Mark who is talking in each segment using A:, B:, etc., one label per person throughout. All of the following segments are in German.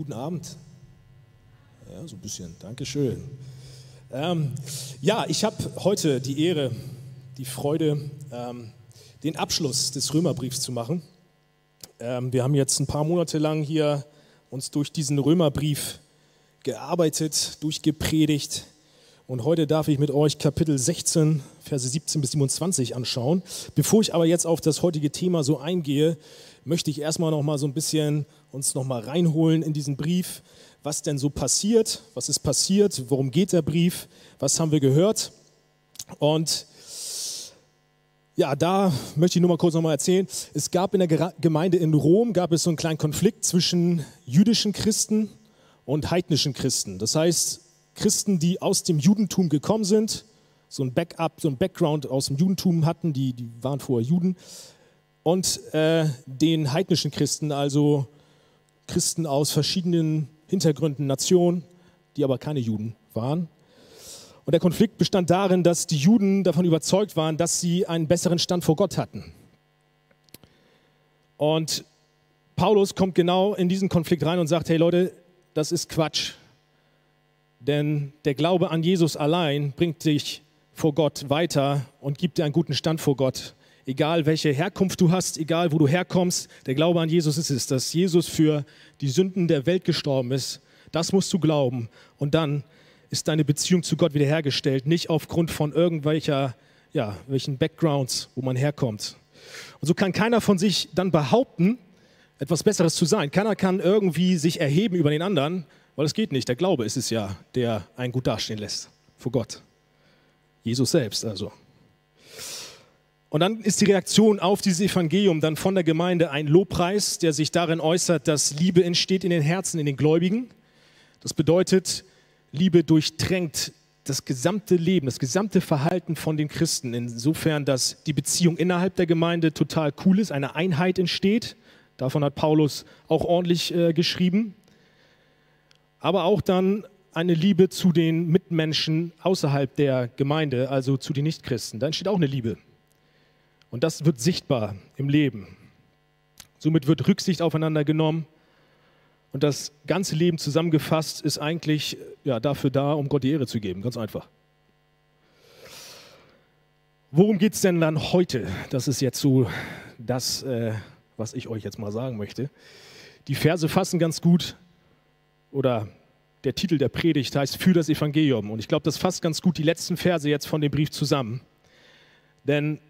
A: Guten Abend. Ja, so ein bisschen. Dankeschön. Ähm, ja, ich habe heute die Ehre, die Freude, ähm, den Abschluss des Römerbriefs zu machen. Ähm, wir haben jetzt ein paar Monate lang hier uns durch diesen Römerbrief gearbeitet, durchgepredigt. Und heute darf ich mit euch Kapitel 16, Verse 17 bis 27 anschauen. Bevor ich aber jetzt auf das heutige Thema so eingehe, möchte ich erstmal noch mal so ein bisschen uns noch mal reinholen in diesen Brief, was denn so passiert, was ist passiert, worum geht der Brief, was haben wir gehört. Und ja, da möchte ich nur mal kurz noch mal erzählen. Es gab in der Gemeinde in Rom gab es so einen kleinen Konflikt zwischen jüdischen Christen und heidnischen Christen. Das heißt, Christen, die aus dem Judentum gekommen sind, so ein Backup, so ein Background aus dem Judentum hatten, die, die waren vorher Juden, und äh, den heidnischen Christen, also Christen aus verschiedenen Hintergründen, Nationen, die aber keine Juden waren. Und der Konflikt bestand darin, dass die Juden davon überzeugt waren, dass sie einen besseren Stand vor Gott hatten. Und Paulus kommt genau in diesen Konflikt rein und sagt, hey Leute, das ist Quatsch. Denn der Glaube an Jesus allein bringt dich vor Gott weiter und gibt dir einen guten Stand vor Gott egal welche Herkunft du hast, egal wo du herkommst, der Glaube an Jesus ist es, dass Jesus für die Sünden der Welt gestorben ist. Das musst du glauben. Und dann ist deine Beziehung zu Gott wiederhergestellt, nicht aufgrund von irgendwelcher, ja, welchen Backgrounds, wo man herkommt. Und so kann keiner von sich dann behaupten, etwas Besseres zu sein. Keiner kann irgendwie sich erheben über den anderen, weil es geht nicht. Der Glaube ist es ja, der einen gut dastehen lässt vor Gott. Jesus selbst also. Und dann ist die Reaktion auf dieses Evangelium dann von der Gemeinde ein Lobpreis, der sich darin äußert, dass Liebe entsteht in den Herzen, in den Gläubigen. Das bedeutet, Liebe durchtränkt das gesamte Leben, das gesamte Verhalten von den Christen, insofern, dass die Beziehung innerhalb der Gemeinde total cool ist, eine Einheit entsteht. Davon hat Paulus auch ordentlich äh, geschrieben. Aber auch dann eine Liebe zu den Mitmenschen außerhalb der Gemeinde, also zu den Nichtchristen. Da entsteht auch eine Liebe. Und das wird sichtbar im Leben. Somit wird Rücksicht aufeinander genommen. Und das ganze Leben zusammengefasst ist eigentlich ja, dafür da, um Gott die Ehre zu geben. Ganz einfach. Worum geht es denn dann heute? Das ist jetzt so das, äh, was ich euch jetzt mal sagen möchte. Die Verse fassen ganz gut, oder der Titel der Predigt heißt Für das Evangelium. Und ich glaube, das fasst ganz gut die letzten Verse jetzt von dem Brief zusammen. Denn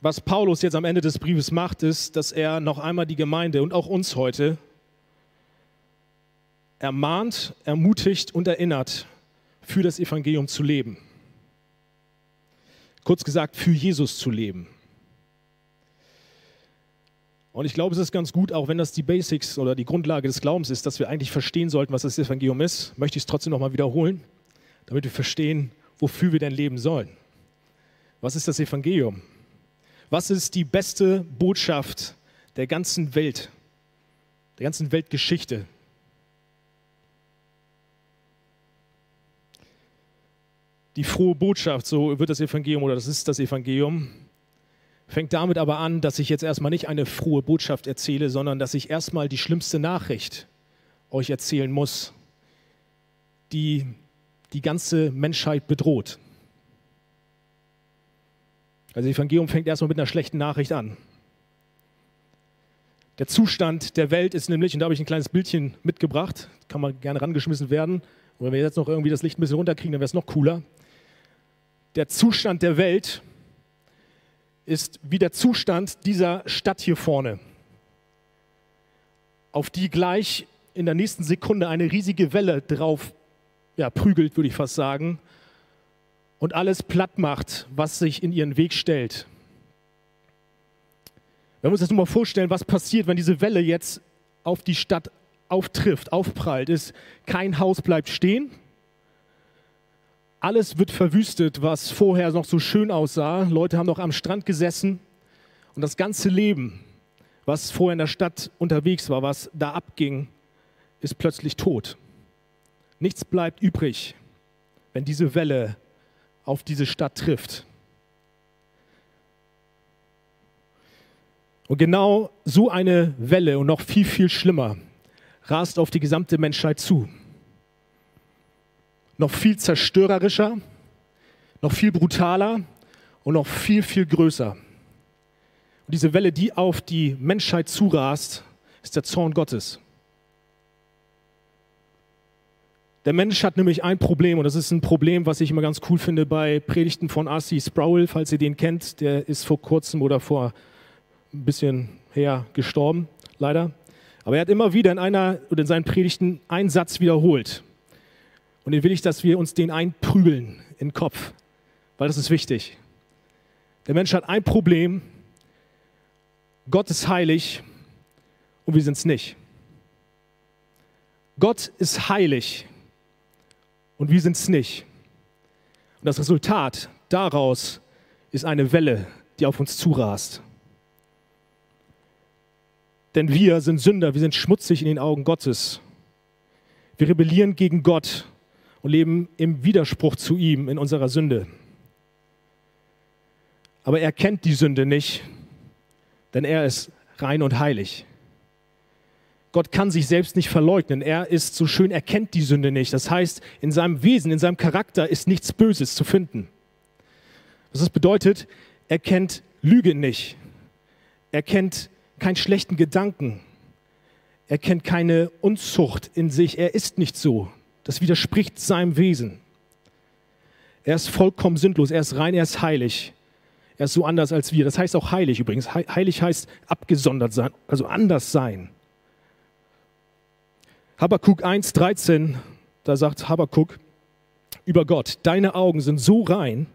A: was Paulus jetzt am Ende des Briefes macht, ist, dass er noch einmal die Gemeinde und auch uns heute ermahnt, ermutigt und erinnert, für das Evangelium zu leben. Kurz gesagt, für Jesus zu leben. Und ich glaube, es ist ganz gut, auch wenn das die Basics oder die Grundlage des Glaubens ist, dass wir eigentlich verstehen sollten, was das Evangelium ist, möchte ich es trotzdem nochmal wiederholen, damit wir verstehen, wofür wir denn leben sollen. Was ist das Evangelium? Was ist die beste Botschaft der ganzen Welt, der ganzen Weltgeschichte? Die frohe Botschaft, so wird das Evangelium oder das ist das Evangelium, fängt damit aber an, dass ich jetzt erstmal nicht eine frohe Botschaft erzähle, sondern dass ich erstmal die schlimmste Nachricht euch erzählen muss, die die ganze Menschheit bedroht. Also das Evangelium fängt erstmal mit einer schlechten Nachricht an. Der Zustand der Welt ist nämlich, und da habe ich ein kleines Bildchen mitgebracht, kann man gerne rangeschmissen werden. Und wenn wir jetzt noch irgendwie das Licht ein bisschen runterkriegen, dann wäre es noch cooler. Der Zustand der Welt ist wie der Zustand dieser Stadt hier vorne, auf die gleich in der nächsten Sekunde eine riesige Welle drauf ja, prügelt, würde ich fast sagen, und alles platt macht, was sich in ihren Weg stellt. Wir uns das nur mal vorstellen, was passiert, wenn diese Welle jetzt auf die Stadt auftrifft, aufprallt, ist, kein Haus bleibt stehen. Alles wird verwüstet, was vorher noch so schön aussah. Leute haben noch am Strand gesessen und das ganze Leben, was vorher in der Stadt unterwegs war, was da abging, ist plötzlich tot. Nichts bleibt übrig, wenn diese Welle auf diese Stadt trifft. Und genau so eine Welle und noch viel, viel schlimmer rast auf die gesamte Menschheit zu. Noch viel zerstörerischer, noch viel brutaler und noch viel, viel größer. Und diese Welle, die auf die Menschheit zurast, ist der Zorn Gottes. Der Mensch hat nämlich ein Problem und das ist ein Problem, was ich immer ganz cool finde bei Predigten von R.C. Sproul, falls ihr den kennt. Der ist vor kurzem oder vor ein bisschen her gestorben, leider. Aber er hat immer wieder in einer oder in seinen Predigten einen Satz wiederholt. Und den will ich, dass wir uns den einprügeln in den Kopf, weil das ist wichtig. Der Mensch hat ein Problem. Gott ist heilig und wir sind es nicht. Gott ist heilig und wir sind es nicht. Und das Resultat daraus ist eine Welle, die auf uns zurast. Denn wir sind Sünder, wir sind schmutzig in den Augen Gottes. Wir rebellieren gegen Gott und leben im Widerspruch zu ihm in unserer Sünde. Aber er kennt die Sünde nicht, denn er ist rein und heilig. Gott kann sich selbst nicht verleugnen. Er ist so schön, er kennt die Sünde nicht. Das heißt, in seinem Wesen, in seinem Charakter ist nichts Böses zu finden. Das bedeutet, er kennt Lüge nicht. Er kennt keinen schlechten Gedanken. Er kennt keine Unzucht in sich. Er ist nicht so. Das widerspricht seinem Wesen. Er ist vollkommen sinnlos. Er ist rein, er ist heilig. Er ist so anders als wir. Das heißt auch heilig übrigens. Heilig heißt abgesondert sein, also anders sein. Habakkuk 1,13, da sagt Habakkuk über Gott, deine Augen sind so rein,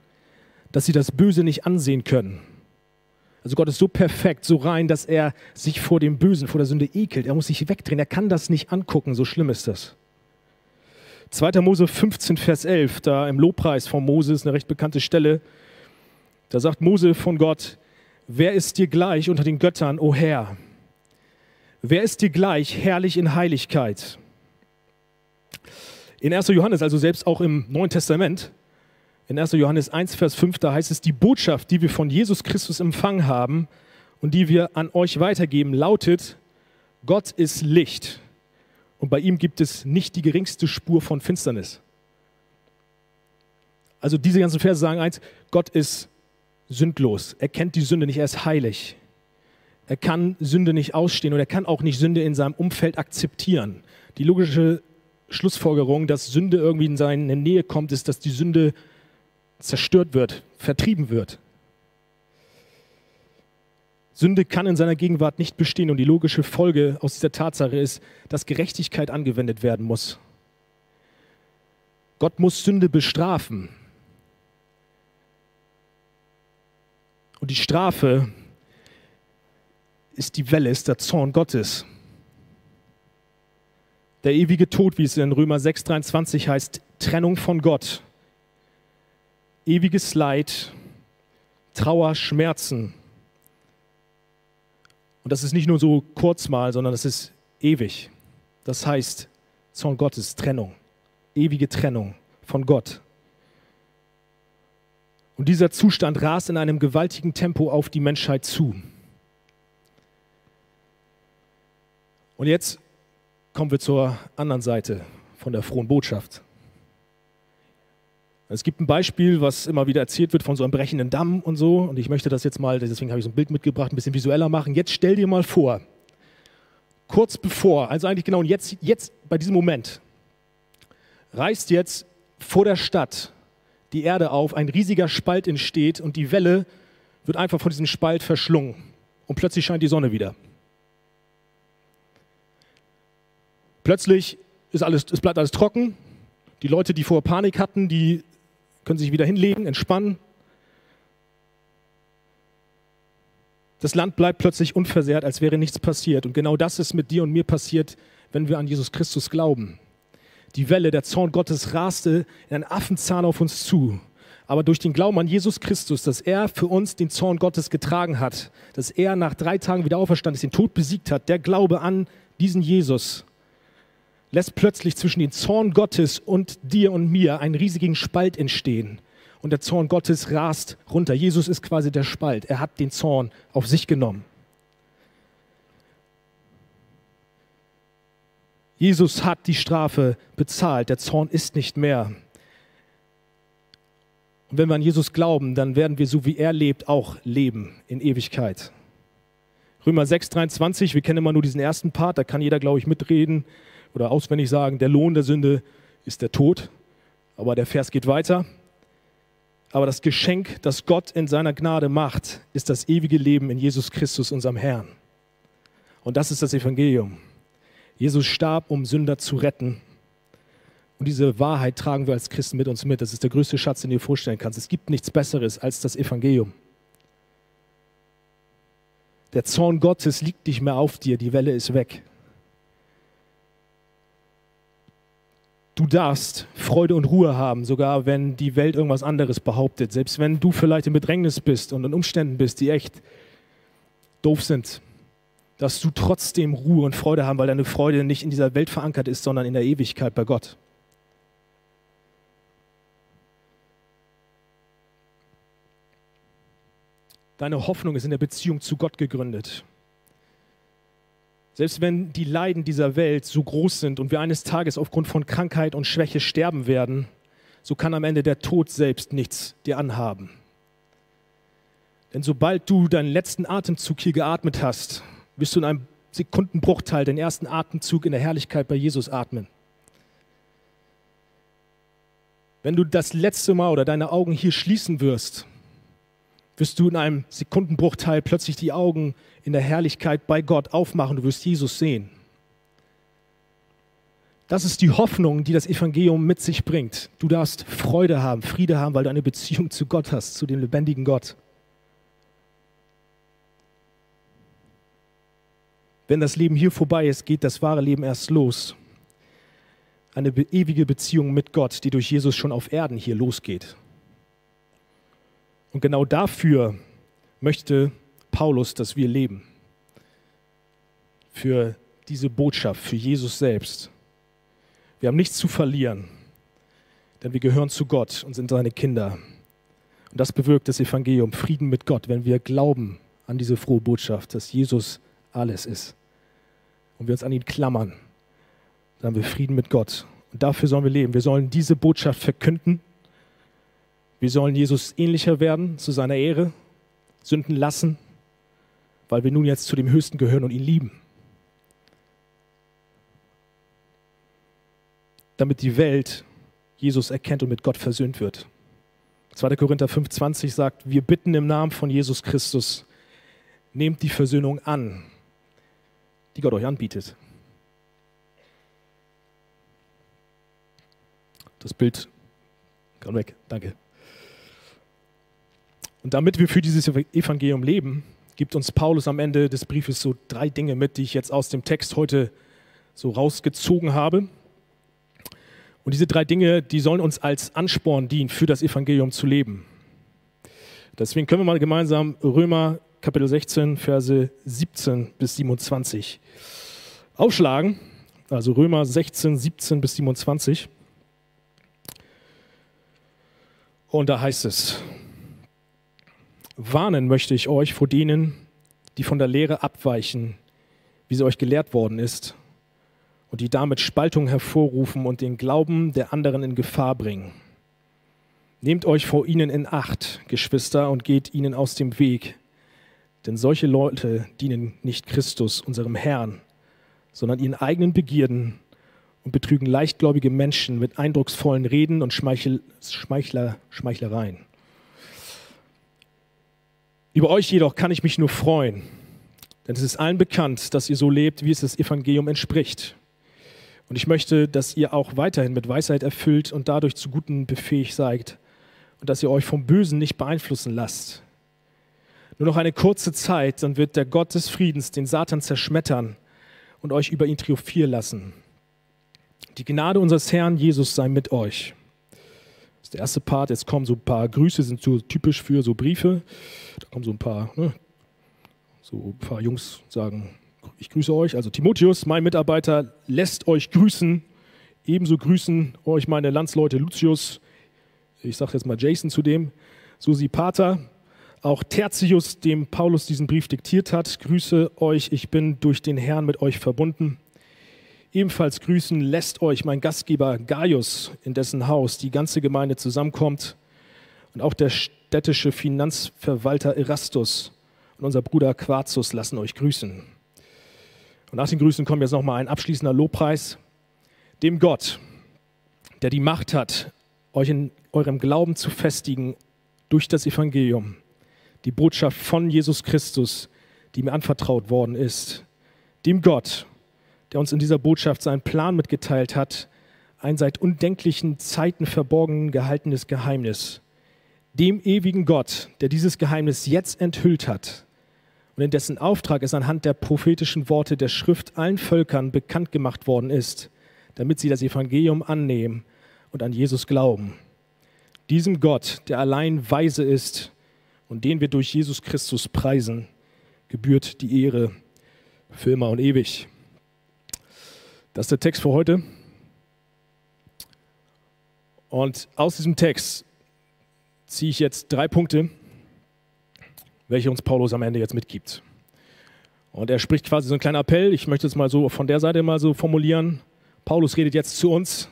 A: dass sie das Böse nicht ansehen können. Also Gott ist so perfekt, so rein, dass er sich vor dem Bösen, vor der Sünde ekelt. Er muss sich wegdrehen, er kann das nicht angucken, so schlimm ist das. 2. Mose 15, Vers 11, da im Lobpreis von Moses, eine recht bekannte Stelle, da sagt Mose von Gott, wer ist dir gleich unter den Göttern, o Herr? Wer ist dir gleich herrlich in Heiligkeit? In 1. Johannes, also selbst auch im Neuen Testament, in 1. Johannes 1, Vers 5, da heißt es, die Botschaft, die wir von Jesus Christus empfangen haben und die wir an euch weitergeben, lautet, Gott ist Licht und bei ihm gibt es nicht die geringste Spur von Finsternis. Also diese ganzen Verse sagen eins, Gott ist sündlos, er kennt die Sünde nicht, er ist heilig. Er kann Sünde nicht ausstehen und er kann auch nicht Sünde in seinem Umfeld akzeptieren. Die logische Schlussfolgerung, dass Sünde irgendwie in seine Nähe kommt, ist, dass die Sünde zerstört wird, vertrieben wird. Sünde kann in seiner Gegenwart nicht bestehen und die logische Folge aus dieser Tatsache ist, dass Gerechtigkeit angewendet werden muss. Gott muss Sünde bestrafen. Und die Strafe ist die Welle, ist der Zorn Gottes. Der ewige Tod, wie es in Römer 6,23 heißt, Trennung von Gott, ewiges Leid, Trauer, Schmerzen. Und das ist nicht nur so kurz mal, sondern das ist ewig. Das heißt, Zorn Gottes, Trennung, ewige Trennung von Gott. Und dieser Zustand rast in einem gewaltigen Tempo auf die Menschheit zu. Und jetzt kommen wir zur anderen Seite von der frohen Botschaft. Es gibt ein Beispiel, was immer wieder erzählt wird von so einem brechenden Damm und so. Und ich möchte das jetzt mal, deswegen habe ich so ein Bild mitgebracht, ein bisschen visueller machen. Jetzt stell dir mal vor, kurz bevor, also eigentlich genau jetzt, jetzt bei diesem Moment, reißt jetzt vor der Stadt die Erde auf, ein riesiger Spalt entsteht und die Welle wird einfach von diesem Spalt verschlungen. Und plötzlich scheint die Sonne wieder. Plötzlich ist alles, es bleibt alles trocken. Die Leute, die vorher Panik hatten, die können sich wieder hinlegen, entspannen. Das Land bleibt plötzlich unversehrt, als wäre nichts passiert. Und genau das ist mit dir und mir passiert, wenn wir an Jesus Christus glauben. Die Welle, der Zorn Gottes raste in einen Affenzahn auf uns zu. Aber durch den Glauben an Jesus Christus, dass er für uns den Zorn Gottes getragen hat, dass er nach drei Tagen wieder auferstanden ist, den Tod besiegt hat, der Glaube an diesen Jesus, lässt plötzlich zwischen dem Zorn Gottes und dir und mir einen riesigen Spalt entstehen. Und der Zorn Gottes rast runter. Jesus ist quasi der Spalt. Er hat den Zorn auf sich genommen. Jesus hat die Strafe bezahlt, der Zorn ist nicht mehr. Und wenn wir an Jesus glauben, dann werden wir so wie er lebt auch leben in Ewigkeit. Römer 6, 23, wir kennen immer nur diesen ersten Part, da kann jeder, glaube ich, mitreden oder auswendig sagen, der Lohn der Sünde ist der Tod. Aber der Vers geht weiter. Aber das Geschenk, das Gott in seiner Gnade macht, ist das ewige Leben in Jesus Christus, unserem Herrn. Und das ist das Evangelium. Jesus starb, um Sünder zu retten. Und diese Wahrheit tragen wir als Christen mit uns mit. Das ist der größte Schatz, den du dir vorstellen kannst. Es gibt nichts Besseres als das Evangelium. Der Zorn Gottes liegt nicht mehr auf dir, die Welle ist weg. Du darfst Freude und Ruhe haben, sogar wenn die Welt irgendwas anderes behauptet. Selbst wenn du vielleicht in Bedrängnis bist und in Umständen bist, die echt doof sind, dass du trotzdem Ruhe und Freude haben, weil deine Freude nicht in dieser Welt verankert ist, sondern in der Ewigkeit bei Gott. Deine Hoffnung ist in der Beziehung zu Gott gegründet. Selbst wenn die Leiden dieser Welt so groß sind und wir eines Tages aufgrund von Krankheit und Schwäche sterben werden, so kann am Ende der Tod selbst nichts dir anhaben. Denn sobald du deinen letzten Atemzug hier geatmet hast, wirst du in einem Sekundenbruchteil den ersten Atemzug in der Herrlichkeit bei Jesus atmen. Wenn du das letzte Mal oder deine Augen hier schließen wirst, wirst du in einem Sekundenbruchteil plötzlich die Augen in der Herrlichkeit bei Gott aufmachen. Du wirst Jesus sehen. Das ist die Hoffnung, die das Evangelium mit sich bringt. Du darfst Freude haben, Friede haben, weil du eine Beziehung zu Gott hast, zu dem lebendigen Gott. Wenn das Leben hier vorbei ist, geht das wahre Leben erst los. Eine ewige Beziehung mit Gott, die durch Jesus schon auf Erden hier losgeht. Und genau dafür möchte Paulus, dass wir leben. Für diese Botschaft, für Jesus selbst. Wir haben nichts zu verlieren, denn wir gehören zu Gott und sind seine Kinder. Und das bewirkt das Evangelium, Frieden mit Gott, wenn wir glauben an diese frohe Botschaft, dass Jesus alles ist. Und wir uns an ihn klammern, dann haben wir Frieden mit Gott. Und dafür sollen wir leben. Wir sollen diese Botschaft verkünden wir sollen Jesus ähnlicher werden zu seiner Ehre, Sünden lassen, weil wir nun jetzt zu dem Höchsten gehören und ihn lieben. Damit die Welt Jesus erkennt und mit Gott versöhnt wird. 2. Korinther 5,20 sagt: Wir bitten im Namen von Jesus Christus, nehmt die Versöhnung an, die Gott euch anbietet. Das Bild kann weg, danke. Und damit wir für dieses Evangelium leben, gibt uns Paulus am Ende des Briefes so drei Dinge mit, die ich jetzt aus dem Text heute so rausgezogen habe. Und diese drei Dinge, die sollen uns als Ansporn dienen, für das Evangelium zu leben. Deswegen können wir mal gemeinsam Römer Kapitel 16, Verse 17 bis 27 aufschlagen. Also Römer 16, 17 bis 27. Und da heißt es, Warnen möchte ich euch vor denen, die von der Lehre abweichen, wie sie euch gelehrt worden ist, und die damit Spaltung hervorrufen und den Glauben der anderen in Gefahr bringen. Nehmt euch vor ihnen in Acht, Geschwister, und geht ihnen aus dem Weg, denn solche Leute dienen nicht Christus, unserem Herrn, sondern ihren eigenen Begierden und betrügen leichtgläubige Menschen mit eindrucksvollen Reden und Schmeichel, Schmeichler, Schmeichlereien. Über euch jedoch kann ich mich nur freuen, denn es ist allen bekannt, dass ihr so lebt, wie es das Evangelium entspricht. Und ich möchte, dass ihr auch weiterhin mit Weisheit erfüllt und dadurch zu Guten befähigt seid und dass ihr euch vom Bösen nicht beeinflussen lasst. Nur noch eine kurze Zeit, dann wird der Gott des Friedens den Satan zerschmettern und euch über ihn triumphieren lassen. Die Gnade unseres Herrn Jesus sei mit euch der erste Part. Jetzt kommen so ein paar Grüße, sind so typisch für so Briefe. Da kommen so ein paar, ne, so ein paar Jungs sagen, ich grüße euch. Also Timotheus, mein Mitarbeiter, lässt euch grüßen. Ebenso grüßen euch meine Landsleute Lucius, ich sage jetzt mal Jason zu dem, Susi Pater, auch Tertius, dem Paulus diesen Brief diktiert hat. Grüße euch, ich bin durch den Herrn mit euch verbunden. Ebenfalls grüßen lässt euch mein Gastgeber Gaius, in dessen Haus die ganze Gemeinde zusammenkommt, und auch der städtische Finanzverwalter Erastus und unser Bruder Quarzus lassen euch grüßen. Und nach den Grüßen kommt jetzt nochmal ein abschließender Lobpreis dem Gott, der die Macht hat, euch in eurem Glauben zu festigen durch das Evangelium, die Botschaft von Jesus Christus, die mir anvertraut worden ist. Dem Gott, der uns in dieser Botschaft seinen Plan mitgeteilt hat, ein seit undenklichen Zeiten verborgen gehaltenes Geheimnis. Dem ewigen Gott, der dieses Geheimnis jetzt enthüllt hat und in dessen Auftrag es anhand der prophetischen Worte der Schrift allen Völkern bekannt gemacht worden ist, damit sie das Evangelium annehmen und an Jesus glauben. Diesem Gott, der allein weise ist und den wir durch Jesus Christus preisen, gebührt die Ehre für immer und ewig. Das ist der Text für heute. Und aus diesem Text ziehe ich jetzt drei Punkte, welche uns Paulus am Ende jetzt mitgibt. Und er spricht quasi so einen kleinen Appell. Ich möchte es mal so von der Seite mal so formulieren. Paulus redet jetzt zu uns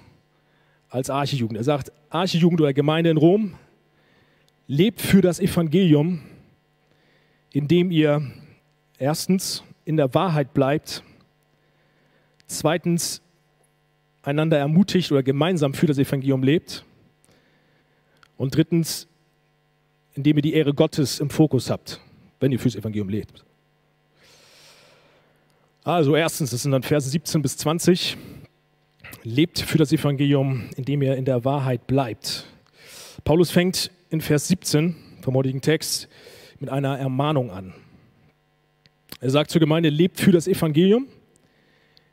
A: als Archejugend. Er sagt, Archejugend oder Gemeinde in Rom, lebt für das Evangelium, indem ihr erstens in der Wahrheit bleibt zweitens einander ermutigt oder gemeinsam für das Evangelium lebt und drittens, indem ihr die Ehre Gottes im Fokus habt, wenn ihr fürs Evangelium lebt. Also erstens, das sind dann Verse 17 bis 20, lebt für das Evangelium, indem ihr in der Wahrheit bleibt. Paulus fängt in Vers 17 vom heutigen Text mit einer Ermahnung an. Er sagt zur Gemeinde, lebt für das Evangelium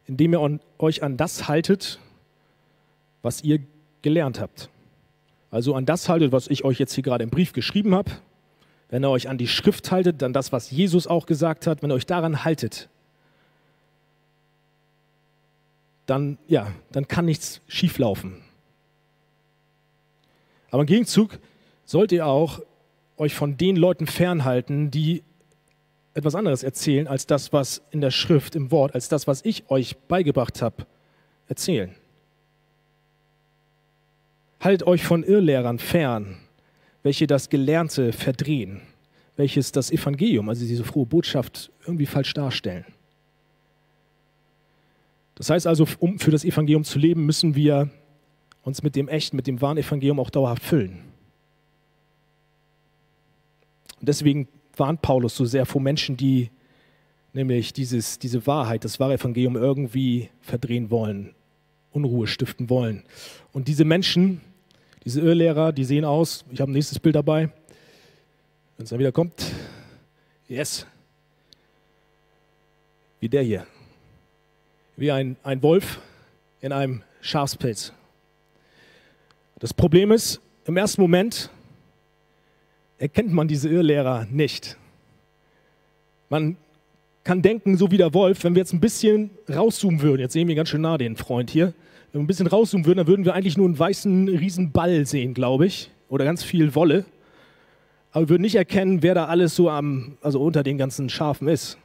A: indem ihr euch an das haltet, was ihr gelernt habt. Also an das haltet, was ich euch jetzt hier gerade im Brief geschrieben habe. Wenn ihr euch an die Schrift haltet, dann das, was Jesus auch gesagt hat, wenn ihr euch daran haltet, dann, ja, dann kann nichts schieflaufen. Aber im Gegenzug sollt ihr auch euch von den Leuten fernhalten, die etwas anderes erzählen als das, was in der Schrift, im Wort, als das, was ich euch beigebracht habe, erzählen. Haltet euch von Irrlehrern fern, welche das Gelernte verdrehen, welches das Evangelium, also diese frohe Botschaft, irgendwie falsch darstellen. Das heißt also, um für das Evangelium zu leben, müssen wir uns mit dem echten, mit dem wahren Evangelium auch dauerhaft füllen. Und deswegen warnt Paulus so sehr vor Menschen, die nämlich dieses, diese Wahrheit, das wahre Evangelium irgendwie verdrehen wollen, Unruhe stiften wollen. Und diese Menschen, diese Irrlehrer, die sehen aus, ich habe ein nächstes Bild dabei, wenn es dann wieder kommt, yes, wie der hier, wie ein, ein Wolf in einem Schafspelz. Das Problem ist, im ersten Moment erkennt man diese Irrlehrer nicht. Man kann denken, so wie der Wolf, wenn wir jetzt ein bisschen rauszoomen würden, jetzt sehen wir ganz schön nah den Freund hier, wenn wir ein bisschen rauszoomen würden, dann würden wir eigentlich nur einen weißen Riesenball sehen, glaube ich, oder ganz viel Wolle. Aber wir würden nicht erkennen, wer da alles so am, also unter den ganzen Schafen ist.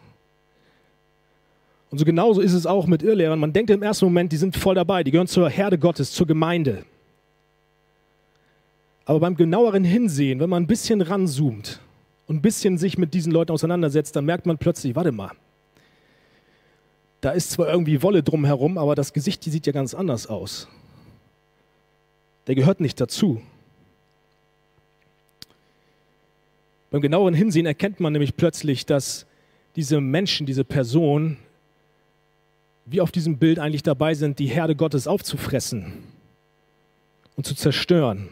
A: Und so genauso ist es auch mit Irrlehrern. Man denkt im ersten Moment, die sind voll dabei, die gehören zur Herde Gottes, zur Gemeinde. Aber beim genaueren Hinsehen, wenn man ein bisschen ranzoomt und ein bisschen sich mit diesen Leuten auseinandersetzt, dann merkt man plötzlich, warte mal, da ist zwar irgendwie Wolle drumherum, aber das Gesicht, die sieht ja ganz anders aus. Der gehört nicht dazu. Beim genaueren Hinsehen erkennt man nämlich plötzlich, dass diese Menschen, diese Personen, wie auf diesem Bild eigentlich dabei sind, die Herde Gottes aufzufressen und zu zerstören.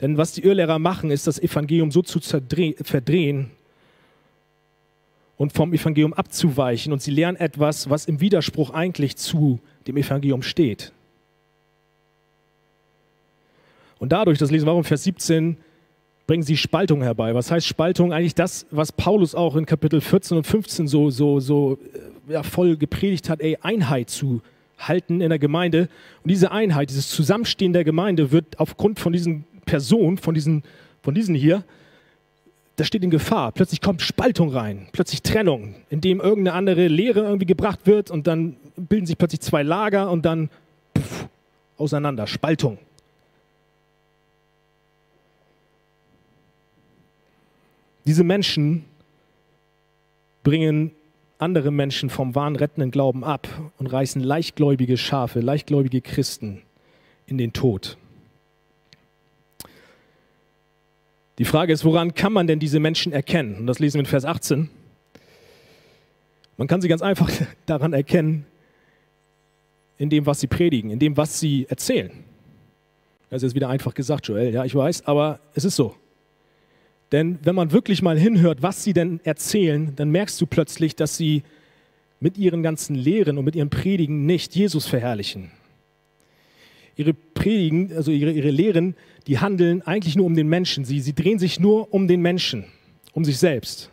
A: Denn was die Irrlehrer machen, ist das Evangelium so zu verdrehen und vom Evangelium abzuweichen. Und sie lernen etwas, was im Widerspruch eigentlich zu dem Evangelium steht. Und dadurch, das lesen wir auch im Vers 17, bringen sie Spaltung herbei. Was heißt Spaltung? Eigentlich das, was Paulus auch in Kapitel 14 und 15 so, so, so äh, ja, voll gepredigt hat, ey, Einheit zu halten in der Gemeinde. Und diese Einheit, dieses Zusammenstehen der Gemeinde wird aufgrund von diesen Person, von diesen, von diesen hier, das steht in Gefahr. Plötzlich kommt Spaltung rein, plötzlich Trennung, indem irgendeine andere Lehre irgendwie gebracht wird und dann bilden sich plötzlich zwei Lager und dann pff, auseinander, Spaltung. Diese Menschen bringen andere Menschen vom wahren rettenden Glauben ab und reißen leichtgläubige Schafe, leichtgläubige Christen in den Tod. Die Frage ist, woran kann man denn diese Menschen erkennen? Und das lesen wir in Vers 18. Man kann sie ganz einfach daran erkennen, in dem, was sie predigen, in dem, was sie erzählen. Das ist jetzt wieder einfach gesagt, Joel, ja, ich weiß, aber es ist so. Denn wenn man wirklich mal hinhört, was sie denn erzählen, dann merkst du plötzlich, dass sie mit ihren ganzen Lehren und mit ihren Predigen nicht Jesus verherrlichen. Ihre Predigen, also ihre, ihre Lehren, die handeln eigentlich nur um den Menschen. Sie, sie drehen sich nur um den Menschen, um sich selbst.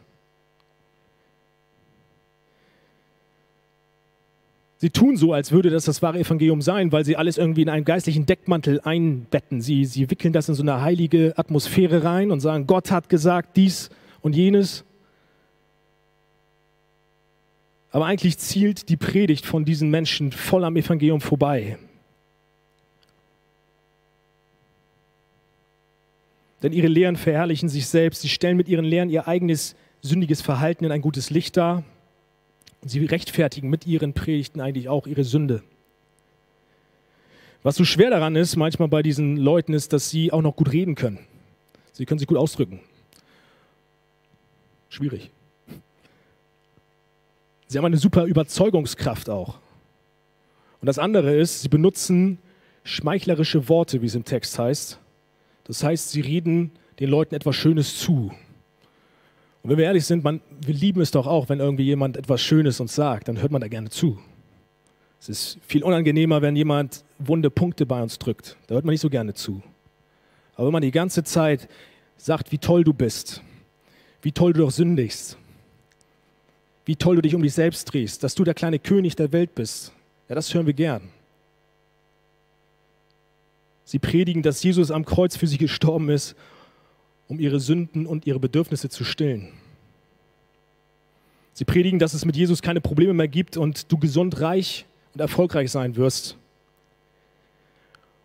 A: Sie tun so, als würde das das wahre Evangelium sein, weil sie alles irgendwie in einen geistlichen Deckmantel einbetten. Sie, sie wickeln das in so eine heilige Atmosphäre rein und sagen, Gott hat gesagt dies und jenes. Aber eigentlich zielt die Predigt von diesen Menschen voll am Evangelium vorbei. Denn ihre Lehren verherrlichen sich selbst. Sie stellen mit ihren Lehren ihr eigenes sündiges Verhalten in ein gutes Licht dar. Und sie rechtfertigen mit ihren Predigten eigentlich auch ihre Sünde. Was so schwer daran ist, manchmal bei diesen Leuten, ist, dass sie auch noch gut reden können. Sie können sich gut ausdrücken. Schwierig. Sie haben eine super Überzeugungskraft auch. Und das andere ist, sie benutzen schmeichlerische Worte, wie es im Text heißt. Das heißt, sie reden den Leuten etwas Schönes zu. Und wenn wir ehrlich sind, man, wir lieben es doch auch, wenn irgendwie jemand etwas Schönes uns sagt, dann hört man da gerne zu. Es ist viel unangenehmer, wenn jemand wunde Punkte bei uns drückt. Da hört man nicht so gerne zu. Aber wenn man die ganze Zeit sagt, wie toll du bist, wie toll du doch sündigst, wie toll du dich um dich selbst drehst, dass du der kleine König der Welt bist, ja, das hören wir gern. Sie predigen, dass Jesus am Kreuz für sie gestorben ist um ihre Sünden und ihre Bedürfnisse zu stillen. Sie predigen, dass es mit Jesus keine Probleme mehr gibt und du gesund, reich und erfolgreich sein wirst.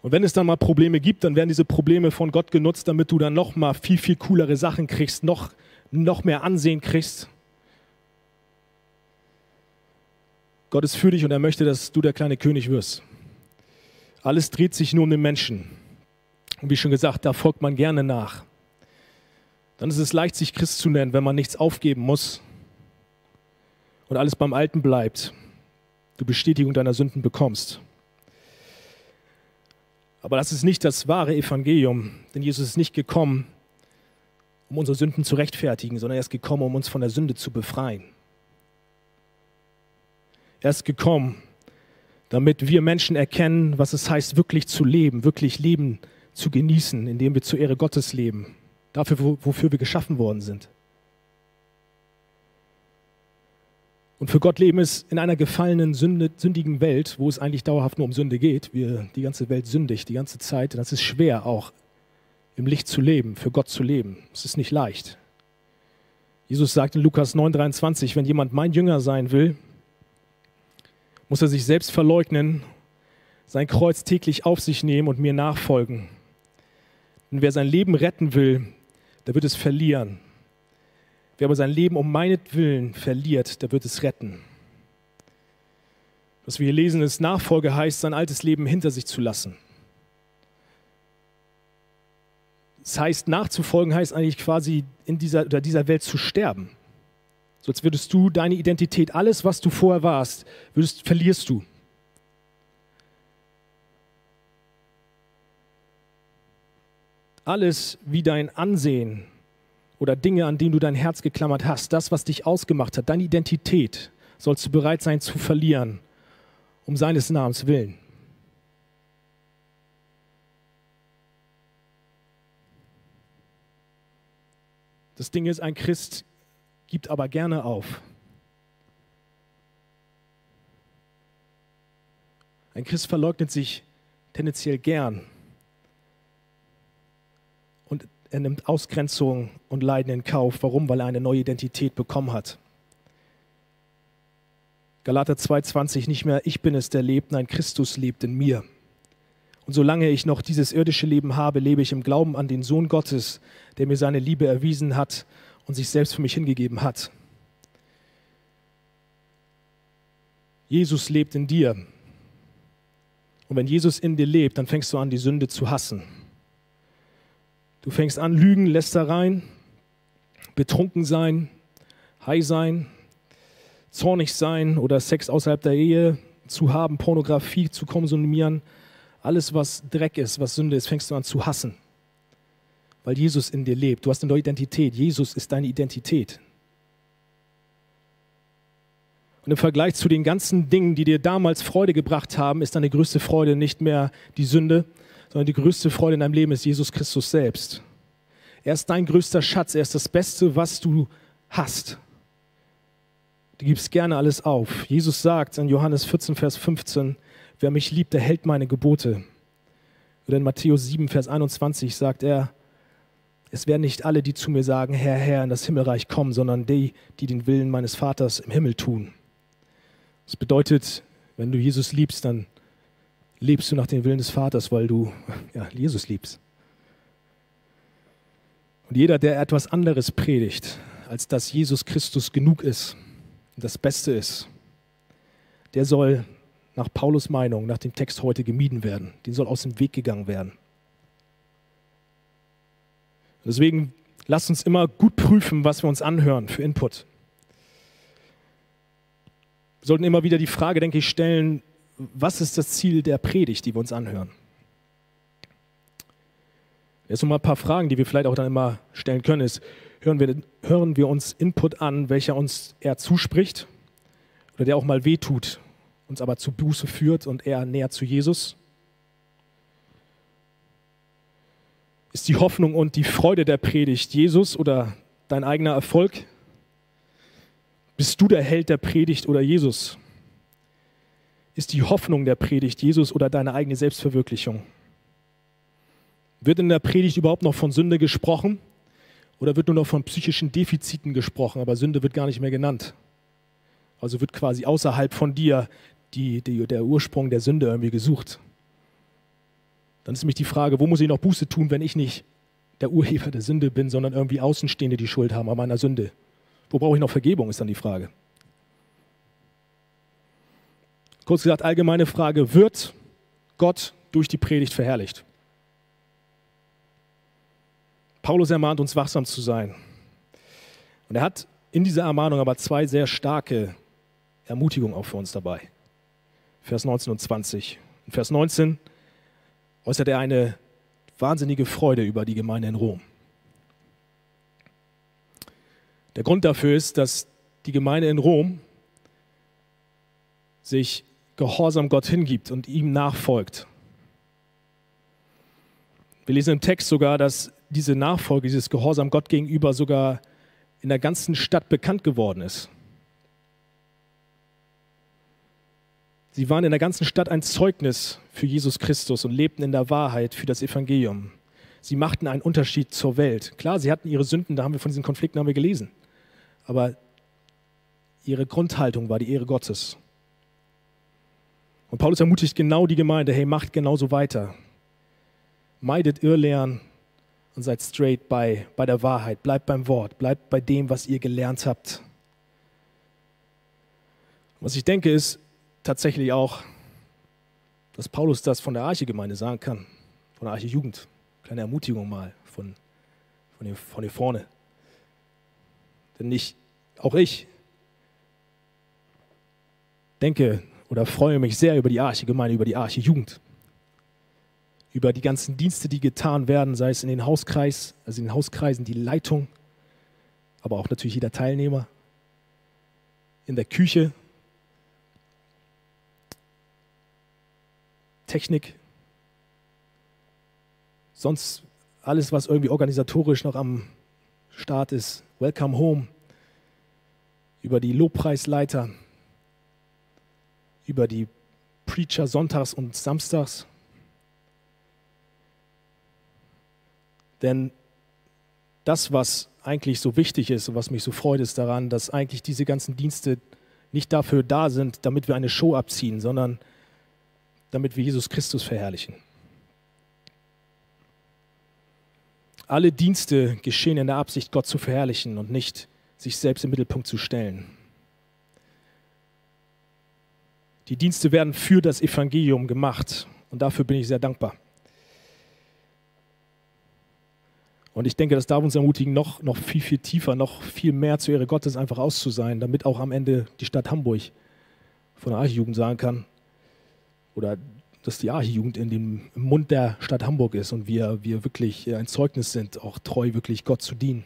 A: Und wenn es dann mal Probleme gibt, dann werden diese Probleme von Gott genutzt, damit du dann noch mal viel, viel coolere Sachen kriegst, noch, noch mehr Ansehen kriegst. Gott ist für dich und er möchte, dass du der kleine König wirst. Alles dreht sich nur um den Menschen. Und wie schon gesagt, da folgt man gerne nach dann ist es leicht, sich Christ zu nennen, wenn man nichts aufgeben muss und alles beim Alten bleibt, du Bestätigung deiner Sünden bekommst. Aber das ist nicht das wahre Evangelium, denn Jesus ist nicht gekommen, um unsere Sünden zu rechtfertigen, sondern er ist gekommen, um uns von der Sünde zu befreien. Er ist gekommen, damit wir Menschen erkennen, was es heißt, wirklich zu leben, wirklich Leben zu genießen, indem wir zur Ehre Gottes leben dafür, wofür wir geschaffen worden sind. Und für Gott leben ist in einer gefallenen, sündigen Welt, wo es eigentlich dauerhaft nur um Sünde geht. Wir, die ganze Welt sündigt die ganze Zeit. Das ist schwer auch im Licht zu leben, für Gott zu leben. Es ist nicht leicht. Jesus sagt in Lukas 9:23, wenn jemand mein Jünger sein will, muss er sich selbst verleugnen, sein Kreuz täglich auf sich nehmen und mir nachfolgen. Denn wer sein Leben retten will, der wird es verlieren. Wer aber sein Leben um meinetwillen verliert, der wird es retten. Was wir hier lesen, ist, Nachfolge heißt, sein altes Leben hinter sich zu lassen. Das heißt, nachzufolgen heißt eigentlich quasi in dieser, oder dieser Welt zu sterben. So als würdest du deine Identität, alles, was du vorher warst, würdest, verlierst du. alles wie dein Ansehen oder Dinge, an denen du dein Herz geklammert hast, das, was dich ausgemacht hat, deine Identität, sollst du bereit sein zu verlieren, um seines Namens willen. Das Ding ist, ein Christ gibt aber gerne auf. Ein Christ verleugnet sich tendenziell gern er nimmt Ausgrenzung und Leiden in Kauf. Warum? Weil er eine neue Identität bekommen hat. Galater 2,20 nicht mehr ich bin es, der lebt, nein, Christus lebt in mir. Und solange ich noch dieses irdische Leben habe, lebe ich im Glauben an den Sohn Gottes, der mir seine Liebe erwiesen hat und sich selbst für mich hingegeben hat. Jesus lebt in dir. Und wenn Jesus in dir lebt, dann fängst du an, die Sünde zu hassen. Du fängst an, Lügen, Lästereien, betrunken sein, high sein, zornig sein oder Sex außerhalb der Ehe zu haben, Pornografie zu konsumieren, alles, was Dreck ist, was Sünde ist, fängst du an zu hassen, weil Jesus in dir lebt. Du hast eine neue Identität. Jesus ist deine Identität. Und im Vergleich zu den ganzen Dingen, die dir damals Freude gebracht haben, ist deine größte Freude nicht mehr die Sünde, sondern die größte Freude in deinem Leben ist Jesus Christus selbst. Er ist dein größter Schatz, er ist das Beste, was du hast. Du gibst gerne alles auf. Jesus sagt in Johannes 14, Vers 15, wer mich liebt, der hält meine Gebote. Oder in Matthäus 7, Vers 21 sagt er, es werden nicht alle, die zu mir sagen, Herr, Herr, in das Himmelreich kommen, sondern die, die den Willen meines Vaters im Himmel tun. Das bedeutet, wenn du Jesus liebst, dann lebst du nach dem Willen des Vaters, weil du ja, Jesus liebst. Und jeder, der etwas anderes predigt, als dass Jesus Christus genug ist und das Beste ist, der soll nach Paulus Meinung, nach dem Text heute gemieden werden. Den soll aus dem Weg gegangen werden. Deswegen lasst uns immer gut prüfen, was wir uns anhören für Input. Wir sollten immer wieder die Frage, denke ich, stellen, was ist das Ziel der Predigt, die wir uns anhören? Jetzt noch mal ein paar Fragen, die wir vielleicht auch dann immer stellen können, ist, hören wir, hören wir uns Input an, welcher uns eher zuspricht oder der auch mal wehtut uns aber zu Buße führt und eher näher zu Jesus? Ist die Hoffnung und die Freude der Predigt Jesus oder dein eigener Erfolg? Bist du der Held der Predigt oder Jesus? Ist die Hoffnung der Predigt Jesus oder deine eigene Selbstverwirklichung? Wird in der Predigt überhaupt noch von Sünde gesprochen oder wird nur noch von psychischen Defiziten gesprochen, aber Sünde wird gar nicht mehr genannt? Also wird quasi außerhalb von dir die, die, der Ursprung der Sünde irgendwie gesucht. Dann ist nämlich die Frage, wo muss ich noch Buße tun, wenn ich nicht der Urheber der Sünde bin, sondern irgendwie Außenstehende die Schuld haben an meiner Sünde? Wo brauche ich noch Vergebung, ist dann die Frage. Kurz gesagt, allgemeine Frage, wird Gott durch die Predigt verherrlicht? Paulus ermahnt uns, wachsam zu sein. Und er hat in dieser Ermahnung aber zwei sehr starke Ermutigungen auch für uns dabei. Vers 19 und 20. In Vers 19 äußert er eine wahnsinnige Freude über die Gemeinde in Rom. Der Grund dafür ist, dass die Gemeinde in Rom sich gehorsam Gott hingibt und ihm nachfolgt. Wir lesen im Text sogar, dass diese Nachfolge, dieses Gehorsam Gott gegenüber sogar in der ganzen Stadt bekannt geworden ist. Sie waren in der ganzen Stadt ein Zeugnis für Jesus Christus und lebten in der Wahrheit für das Evangelium. Sie machten einen Unterschied zur Welt. Klar, sie hatten ihre Sünden, da haben wir von diesen Konflikten haben wir gelesen. Aber ihre Grundhaltung war die Ehre Gottes. Und Paulus ermutigt genau die Gemeinde, hey, macht genauso weiter. Meidet Irrlehren und seid straight bei, bei der Wahrheit. Bleibt beim Wort, bleibt bei dem, was ihr gelernt habt. Was ich denke ist, tatsächlich auch, dass Paulus das von der Arche-Gemeinde sagen kann, von der Arche-Jugend. Kleine Ermutigung mal von, von, hier, von hier vorne. Denn nicht, auch ich denke oder freue mich sehr über die Arche-Gemeinde, über die Arche-Jugend. Über die ganzen Dienste, die getan werden, sei es in den Hauskreis, also in den Hauskreisen, die Leitung, aber auch natürlich jeder Teilnehmer. In der Küche, Technik, sonst alles, was irgendwie organisatorisch noch am Start ist. Welcome Home, über die Lobpreisleiter, über die Preacher sonntags und samstags. Denn das, was eigentlich so wichtig ist und was mich so freut, ist daran, dass eigentlich diese ganzen Dienste nicht dafür da sind, damit wir eine Show abziehen, sondern damit wir Jesus Christus verherrlichen. Alle Dienste geschehen in der Absicht, Gott zu verherrlichen und nicht sich selbst im Mittelpunkt zu stellen. Die Dienste werden für das Evangelium gemacht und dafür bin ich sehr dankbar. Und ich denke, das darf uns ermutigen, noch, noch viel, viel tiefer, noch viel mehr zur Ehre Gottes einfach auszusein, damit auch am Ende die Stadt Hamburg von der Archijugend sagen kann, oder dass die Archijugend in dem Mund der Stadt Hamburg ist und wir, wir wirklich ein Zeugnis sind, auch treu wirklich Gott zu dienen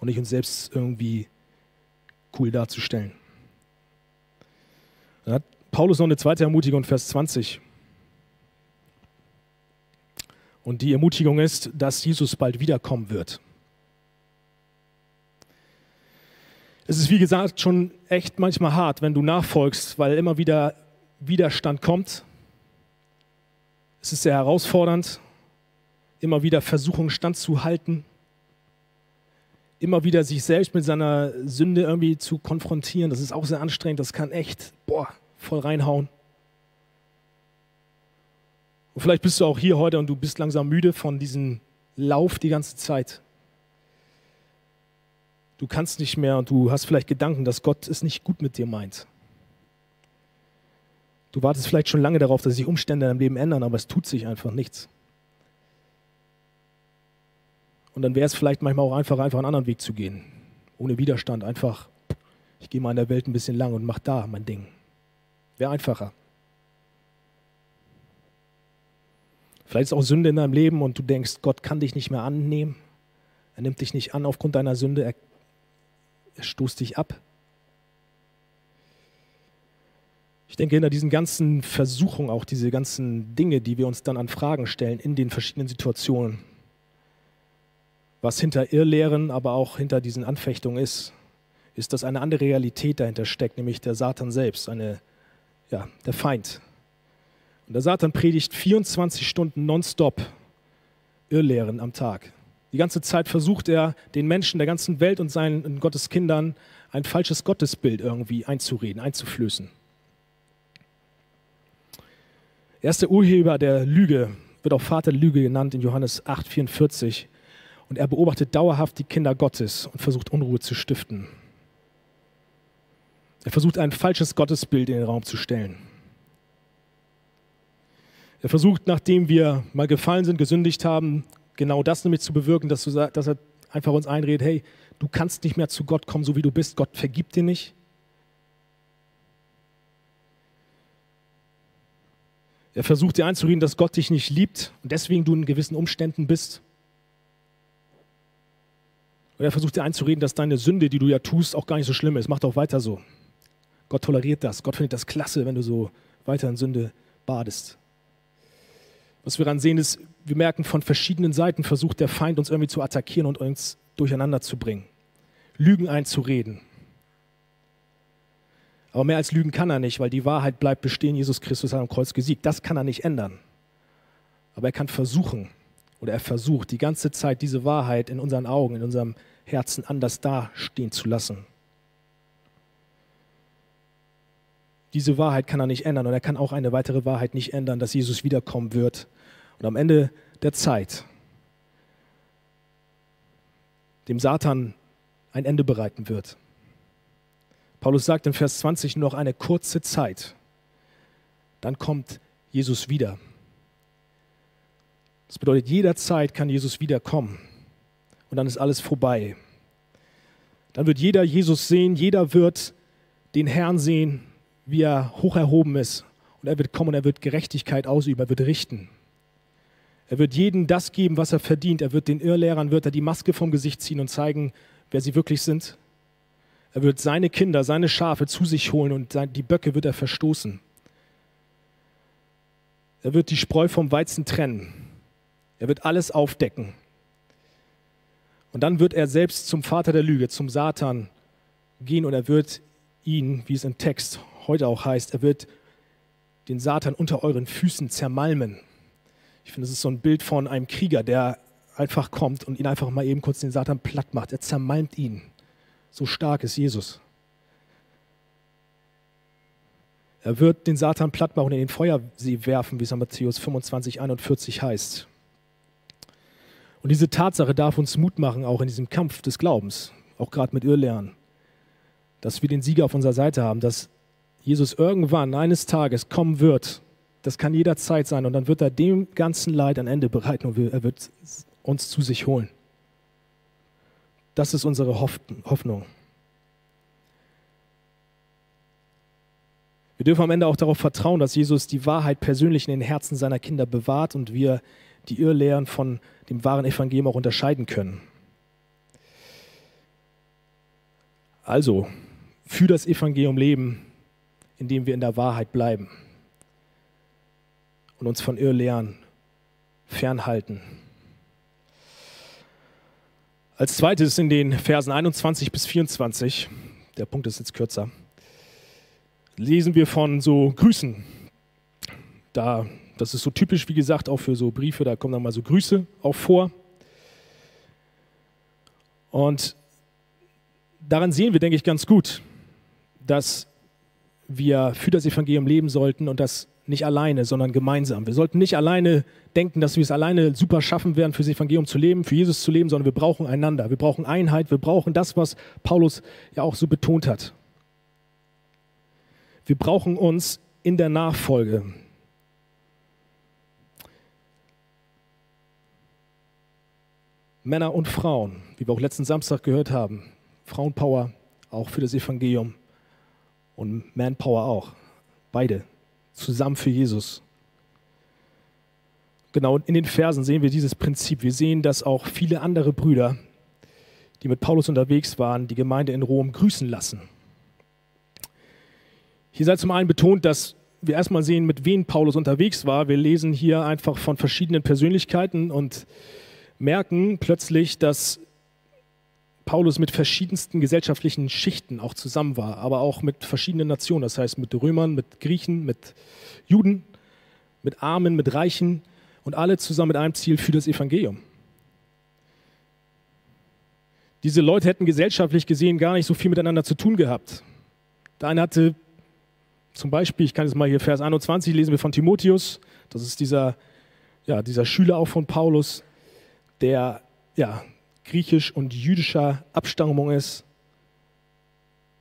A: und nicht uns selbst irgendwie cool darzustellen. Dann hat Paulus noch eine zweite Ermutigung, Vers 20. Und die Ermutigung ist, dass Jesus bald wiederkommen wird. Es ist wie gesagt schon echt manchmal hart, wenn du nachfolgst, weil immer wieder Widerstand kommt. Es ist sehr herausfordernd, immer wieder Versuchung standzuhalten, immer wieder sich selbst mit seiner Sünde irgendwie zu konfrontieren. Das ist auch sehr anstrengend, das kann echt boah, voll reinhauen. Und vielleicht bist du auch hier heute und du bist langsam müde von diesem Lauf die ganze Zeit. Du kannst nicht mehr und du hast vielleicht Gedanken, dass Gott es nicht gut mit dir meint. Du wartest vielleicht schon lange darauf, dass sich Umstände in deinem Leben ändern, aber es tut sich einfach nichts. Und dann wäre es vielleicht manchmal auch einfach, einfach einen anderen Weg zu gehen. Ohne Widerstand. Einfach, ich gehe mal in der Welt ein bisschen lang und mache da mein Ding. Wäre einfacher. Vielleicht ist auch Sünde in deinem Leben und du denkst, Gott kann dich nicht mehr annehmen. Er nimmt dich nicht an aufgrund deiner Sünde. Er, er stoßt dich ab. Ich denke, hinter diesen ganzen Versuchungen, auch diese ganzen Dinge, die wir uns dann an Fragen stellen in den verschiedenen Situationen, was hinter Irrlehren, aber auch hinter diesen Anfechtungen ist, ist, dass eine andere Realität dahinter steckt, nämlich der Satan selbst, eine, ja, der Feind, und der Satan predigt 24 Stunden nonstop Irrlehren am Tag. Die ganze Zeit versucht er, den Menschen der ganzen Welt und seinen Gotteskindern ein falsches Gottesbild irgendwie einzureden, einzuflößen. Er ist der Urheber der Lüge, wird auch Vater der Lüge genannt in Johannes 8,44. Und er beobachtet dauerhaft die Kinder Gottes und versucht Unruhe zu stiften. Er versucht ein falsches Gottesbild in den Raum zu stellen. Er versucht, nachdem wir mal gefallen sind, gesündigt haben, genau das nämlich zu bewirken, dass, du, dass er einfach uns einredet, hey, du kannst nicht mehr zu Gott kommen, so wie du bist. Gott vergibt dir nicht. Er versucht dir einzureden, dass Gott dich nicht liebt und deswegen du in gewissen Umständen bist. Und er versucht dir einzureden, dass deine Sünde, die du ja tust, auch gar nicht so schlimm ist. Mach doch weiter so. Gott toleriert das. Gott findet das klasse, wenn du so weiter in Sünde badest. Was wir dann sehen, ist, wir merken, von verschiedenen Seiten versucht der Feind uns irgendwie zu attackieren und uns durcheinander zu bringen. Lügen einzureden. Aber mehr als Lügen kann er nicht, weil die Wahrheit bleibt bestehen. Jesus Christus hat am Kreuz gesiegt. Das kann er nicht ändern. Aber er kann versuchen, oder er versucht die ganze Zeit diese Wahrheit in unseren Augen, in unserem Herzen anders dastehen zu lassen. Diese Wahrheit kann er nicht ändern und er kann auch eine weitere Wahrheit nicht ändern, dass Jesus wiederkommen wird und am Ende der Zeit dem Satan ein Ende bereiten wird. Paulus sagt in Vers 20 nur noch eine kurze Zeit, dann kommt Jesus wieder. Das bedeutet, jederzeit kann Jesus wiederkommen und dann ist alles vorbei. Dann wird jeder Jesus sehen, jeder wird den Herrn sehen wie er hoch erhoben ist. Und er wird kommen und er wird Gerechtigkeit ausüben, er wird richten. Er wird jedem das geben, was er verdient. Er wird den Irrlehrern, wird er die Maske vom Gesicht ziehen und zeigen, wer sie wirklich sind. Er wird seine Kinder, seine Schafe zu sich holen und die Böcke wird er verstoßen. Er wird die Spreu vom Weizen trennen. Er wird alles aufdecken. Und dann wird er selbst zum Vater der Lüge, zum Satan gehen und er wird ihn, wie es im Text heute auch heißt, er wird den Satan unter euren Füßen zermalmen. Ich finde, das ist so ein Bild von einem Krieger, der einfach kommt und ihn einfach mal eben kurz den Satan platt macht. Er zermalmt ihn. So stark ist Jesus. Er wird den Satan platt machen und in den Feuersee werfen, wie es in Matthäus 25, 41 heißt. Und diese Tatsache darf uns Mut machen, auch in diesem Kampf des Glaubens, auch gerade mit Irrlernen, dass wir den Sieger auf unserer Seite haben, dass Jesus irgendwann eines Tages kommen wird. Das kann jederzeit sein und dann wird er dem ganzen Leid ein Ende bereiten und er wird uns zu sich holen. Das ist unsere Hoffnung. Wir dürfen am Ende auch darauf vertrauen, dass Jesus die Wahrheit persönlich in den Herzen seiner Kinder bewahrt und wir die Irrlehren von dem wahren Evangelium auch unterscheiden können. Also, für das Evangelium leben, indem wir in der Wahrheit bleiben und uns von Irrlehren fernhalten. Als zweites in den Versen 21 bis 24, der Punkt ist jetzt kürzer, lesen wir von so Grüßen. Da, das ist so typisch, wie gesagt, auch für so Briefe, da kommen dann mal so Grüße auch vor. Und daran sehen wir, denke ich, ganz gut, dass wir für das Evangelium leben sollten und das nicht alleine, sondern gemeinsam. Wir sollten nicht alleine denken, dass wir es alleine super schaffen werden, für das Evangelium zu leben, für Jesus zu leben, sondern wir brauchen einander. Wir brauchen Einheit. Wir brauchen das, was Paulus ja auch so betont hat. Wir brauchen uns in der Nachfolge. Männer und Frauen, wie wir auch letzten Samstag gehört haben, Frauenpower auch für das Evangelium und Manpower auch. Beide zusammen für Jesus. Genau, in den Versen sehen wir dieses Prinzip. Wir sehen, dass auch viele andere Brüder, die mit Paulus unterwegs waren, die Gemeinde in Rom grüßen lassen. Hier sei zum einen betont, dass wir erstmal sehen, mit wem Paulus unterwegs war. Wir lesen hier einfach von verschiedenen Persönlichkeiten und merken plötzlich, dass Paulus mit verschiedensten gesellschaftlichen Schichten auch zusammen war, aber auch mit verschiedenen Nationen, das heißt mit Römern, mit Griechen, mit Juden, mit Armen, mit Reichen und alle zusammen mit einem Ziel für das Evangelium. Diese Leute hätten gesellschaftlich gesehen gar nicht so viel miteinander zu tun gehabt. Der eine hatte zum Beispiel, ich kann jetzt mal hier Vers 21 lesen wir von Timotheus, das ist dieser, ja, dieser Schüler auch von Paulus, der ja, griechisch und jüdischer Abstammung ist.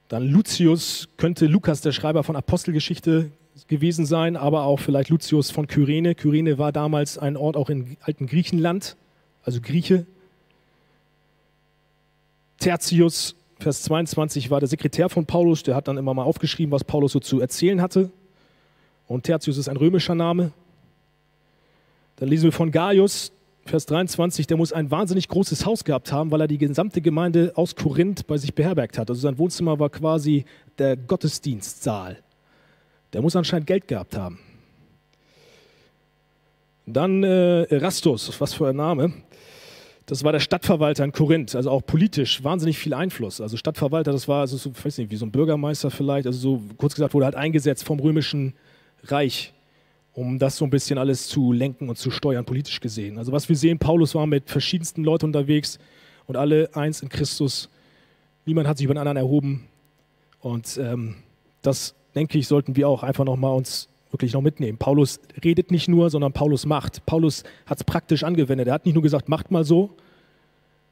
A: Dann Lucius könnte Lukas, der Schreiber von Apostelgeschichte, gewesen sein, aber auch vielleicht Lucius von Kyrene. Kyrene war damals ein Ort auch in alten Griechenland, also Grieche. Tertius, Vers 22, war der Sekretär von Paulus, der hat dann immer mal aufgeschrieben, was Paulus so zu erzählen hatte. Und Tertius ist ein römischer Name. Dann lesen wir von Gaius, Vers 23, der muss ein wahnsinnig großes Haus gehabt haben, weil er die gesamte Gemeinde aus Korinth bei sich beherbergt hat. Also sein Wohnzimmer war quasi der Gottesdienstsaal. Der muss anscheinend Geld gehabt haben. Dann äh, Erastus, was für ein Name. Das war der Stadtverwalter in Korinth, also auch politisch wahnsinnig viel Einfluss. Also Stadtverwalter, das war also so, weiß nicht, wie so ein Bürgermeister vielleicht, also so kurz gesagt wurde halt eingesetzt vom römischen Reich um das so ein bisschen alles zu lenken und zu steuern, politisch gesehen. Also was wir sehen, Paulus war mit verschiedensten Leuten unterwegs und alle eins in Christus. Niemand hat sich über den anderen erhoben. Und ähm, das, denke ich, sollten wir auch einfach nochmal uns wirklich noch mitnehmen. Paulus redet nicht nur, sondern Paulus macht. Paulus hat es praktisch angewendet. Er hat nicht nur gesagt, macht mal so,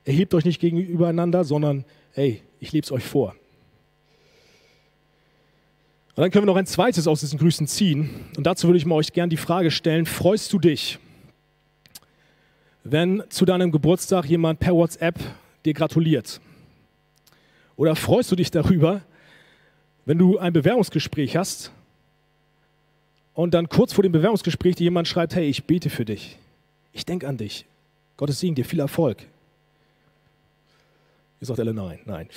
A: erhebt euch nicht gegenübereinander, sondern, hey, ich lebe es euch vor. Und dann können wir noch ein zweites aus diesen Grüßen ziehen. Und dazu würde ich mal euch gerne die Frage stellen, freust du dich, wenn zu deinem Geburtstag jemand per WhatsApp dir gratuliert? Oder freust du dich darüber, wenn du ein Bewerbungsgespräch hast und dann kurz vor dem Bewerbungsgespräch dir jemand schreibt, hey, ich bete für dich. Ich denke an dich. Gottes Segen dir, viel Erfolg. Ihr sagt alle nein, nein.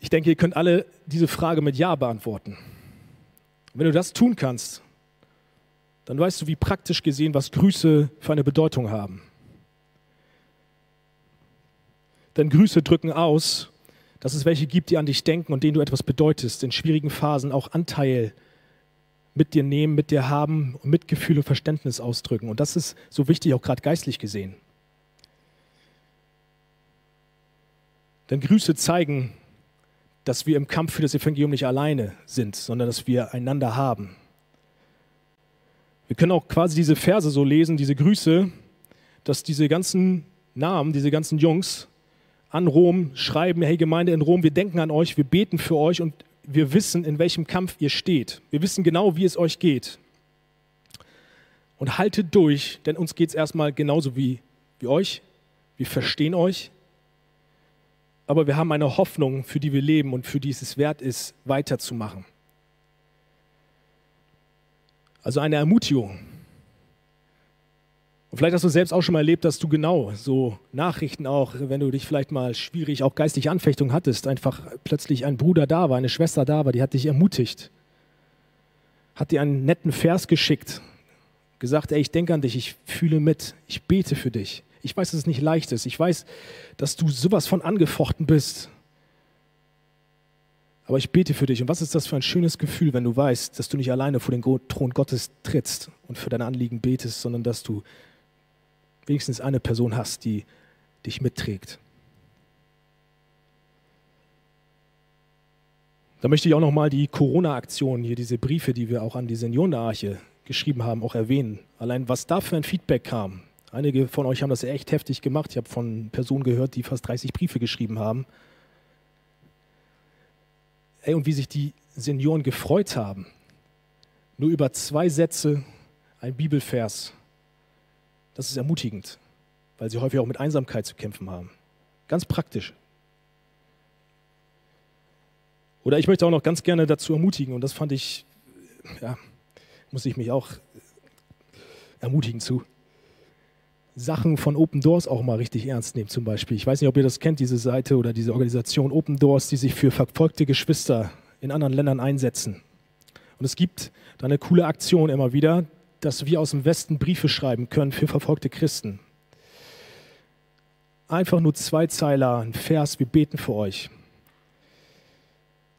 A: Ich denke, ihr könnt alle diese Frage mit Ja beantworten. Wenn du das tun kannst, dann weißt du, wie praktisch gesehen, was Grüße für eine Bedeutung haben. Denn Grüße drücken aus, dass es welche gibt, die an dich denken und denen du etwas bedeutest, in schwierigen Phasen auch Anteil mit dir nehmen, mit dir haben und Mitgefühl und Verständnis ausdrücken. Und das ist so wichtig, auch gerade geistlich gesehen. Denn Grüße zeigen, dass wir im Kampf für das Evangelium nicht alleine sind, sondern dass wir einander haben. Wir können auch quasi diese Verse so lesen, diese Grüße, dass diese ganzen Namen, diese ganzen Jungs an Rom schreiben, hey Gemeinde in Rom, wir denken an euch, wir beten für euch und wir wissen, in welchem Kampf ihr steht. Wir wissen genau, wie es euch geht. Und haltet durch, denn uns geht es erstmal genauso wie, wie euch. Wir verstehen euch. Aber wir haben eine Hoffnung, für die wir leben und für die es wert ist, weiterzumachen. Also eine Ermutigung. Und vielleicht hast du selbst auch schon mal erlebt, dass du genau so Nachrichten auch, wenn du dich vielleicht mal schwierig, auch geistig Anfechtung hattest, einfach plötzlich ein Bruder da war, eine Schwester da war, die hat dich ermutigt, hat dir einen netten Vers geschickt, gesagt, ey, ich denke an dich, ich fühle mit, ich bete für dich. Ich weiß, dass es nicht leicht ist. Ich weiß, dass du sowas von angefochten bist. Aber ich bete für dich. Und was ist das für ein schönes Gefühl, wenn du weißt, dass du nicht alleine vor den Thron Gottes trittst und für deine Anliegen betest, sondern dass du wenigstens eine Person hast, die dich mitträgt. Da möchte ich auch nochmal die Corona-Aktion, hier diese Briefe, die wir auch an die Seniorenarche geschrieben haben, auch erwähnen. Allein was da für ein Feedback kam. Einige von euch haben das echt heftig gemacht. Ich habe von Personen gehört, die fast 30 Briefe geschrieben haben. Ey, und wie sich die Senioren gefreut haben. Nur über zwei Sätze, ein Bibelvers das ist ermutigend, weil sie häufig auch mit Einsamkeit zu kämpfen haben. Ganz praktisch. Oder ich möchte auch noch ganz gerne dazu ermutigen, und das fand ich, ja, muss ich mich auch ermutigen zu, Sachen von Open Doors auch mal richtig ernst nehmen, zum Beispiel. Ich weiß nicht, ob ihr das kennt, diese Seite oder diese Organisation Open Doors, die sich für verfolgte Geschwister in anderen Ländern einsetzen. Und es gibt da eine coole Aktion immer wieder, dass wir aus dem Westen Briefe schreiben können für verfolgte Christen. Einfach nur zwei Zeiler, ein Vers, wir beten für euch.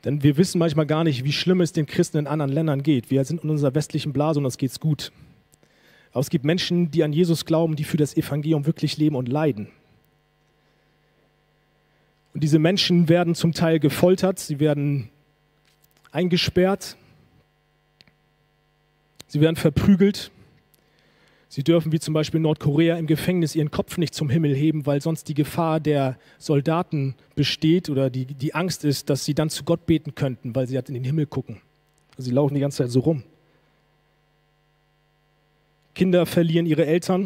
A: Denn wir wissen manchmal gar nicht, wie schlimm es den Christen in anderen Ländern geht. Wir sind in unserer westlichen Blase und uns geht's gut. Aber es gibt Menschen, die an Jesus glauben, die für das Evangelium wirklich leben und leiden. Und diese Menschen werden zum Teil gefoltert, sie werden eingesperrt, Sie werden verprügelt. Sie dürfen, wie zum Beispiel in Nordkorea, im Gefängnis ihren Kopf nicht zum Himmel heben, weil sonst die Gefahr der Soldaten besteht oder die, die Angst ist, dass sie dann zu Gott beten könnten, weil sie halt in den Himmel gucken. Also sie laufen die ganze Zeit so rum. Kinder verlieren ihre Eltern.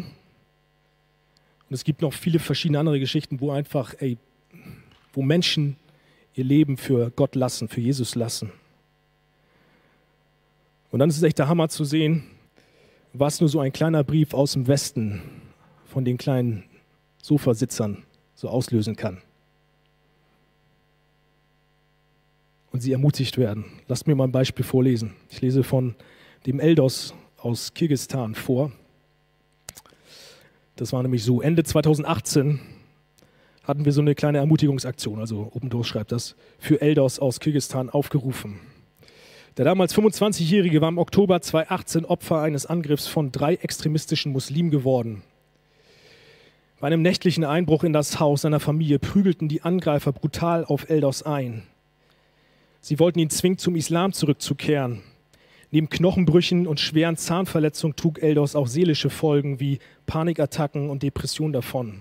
A: Und es gibt noch viele verschiedene andere Geschichten, wo einfach, ey, wo Menschen ihr Leben für Gott lassen, für Jesus lassen. Und dann ist es echt der Hammer zu sehen, was nur so ein kleiner Brief aus dem Westen von den kleinen Sofasitzern so auslösen kann. Und sie ermutigt werden. Lasst mir mal ein Beispiel vorlesen. Ich lese von dem Eldos aus Kirgistan vor. Das war nämlich so, Ende 2018 hatten wir so eine kleine Ermutigungsaktion, also Open Doors schreibt das, für Eldos aus Kirgistan aufgerufen. Der damals 25-Jährige war im Oktober 2018 Opfer eines Angriffs von drei extremistischen Muslimen geworden. Bei einem nächtlichen Einbruch in das Haus seiner Familie prügelten die Angreifer brutal auf Eldos ein. Sie wollten ihn zwingen, zum Islam zurückzukehren. Neben Knochenbrüchen und schweren Zahnverletzungen trug Eldos auch seelische Folgen wie Panikattacken und Depressionen davon.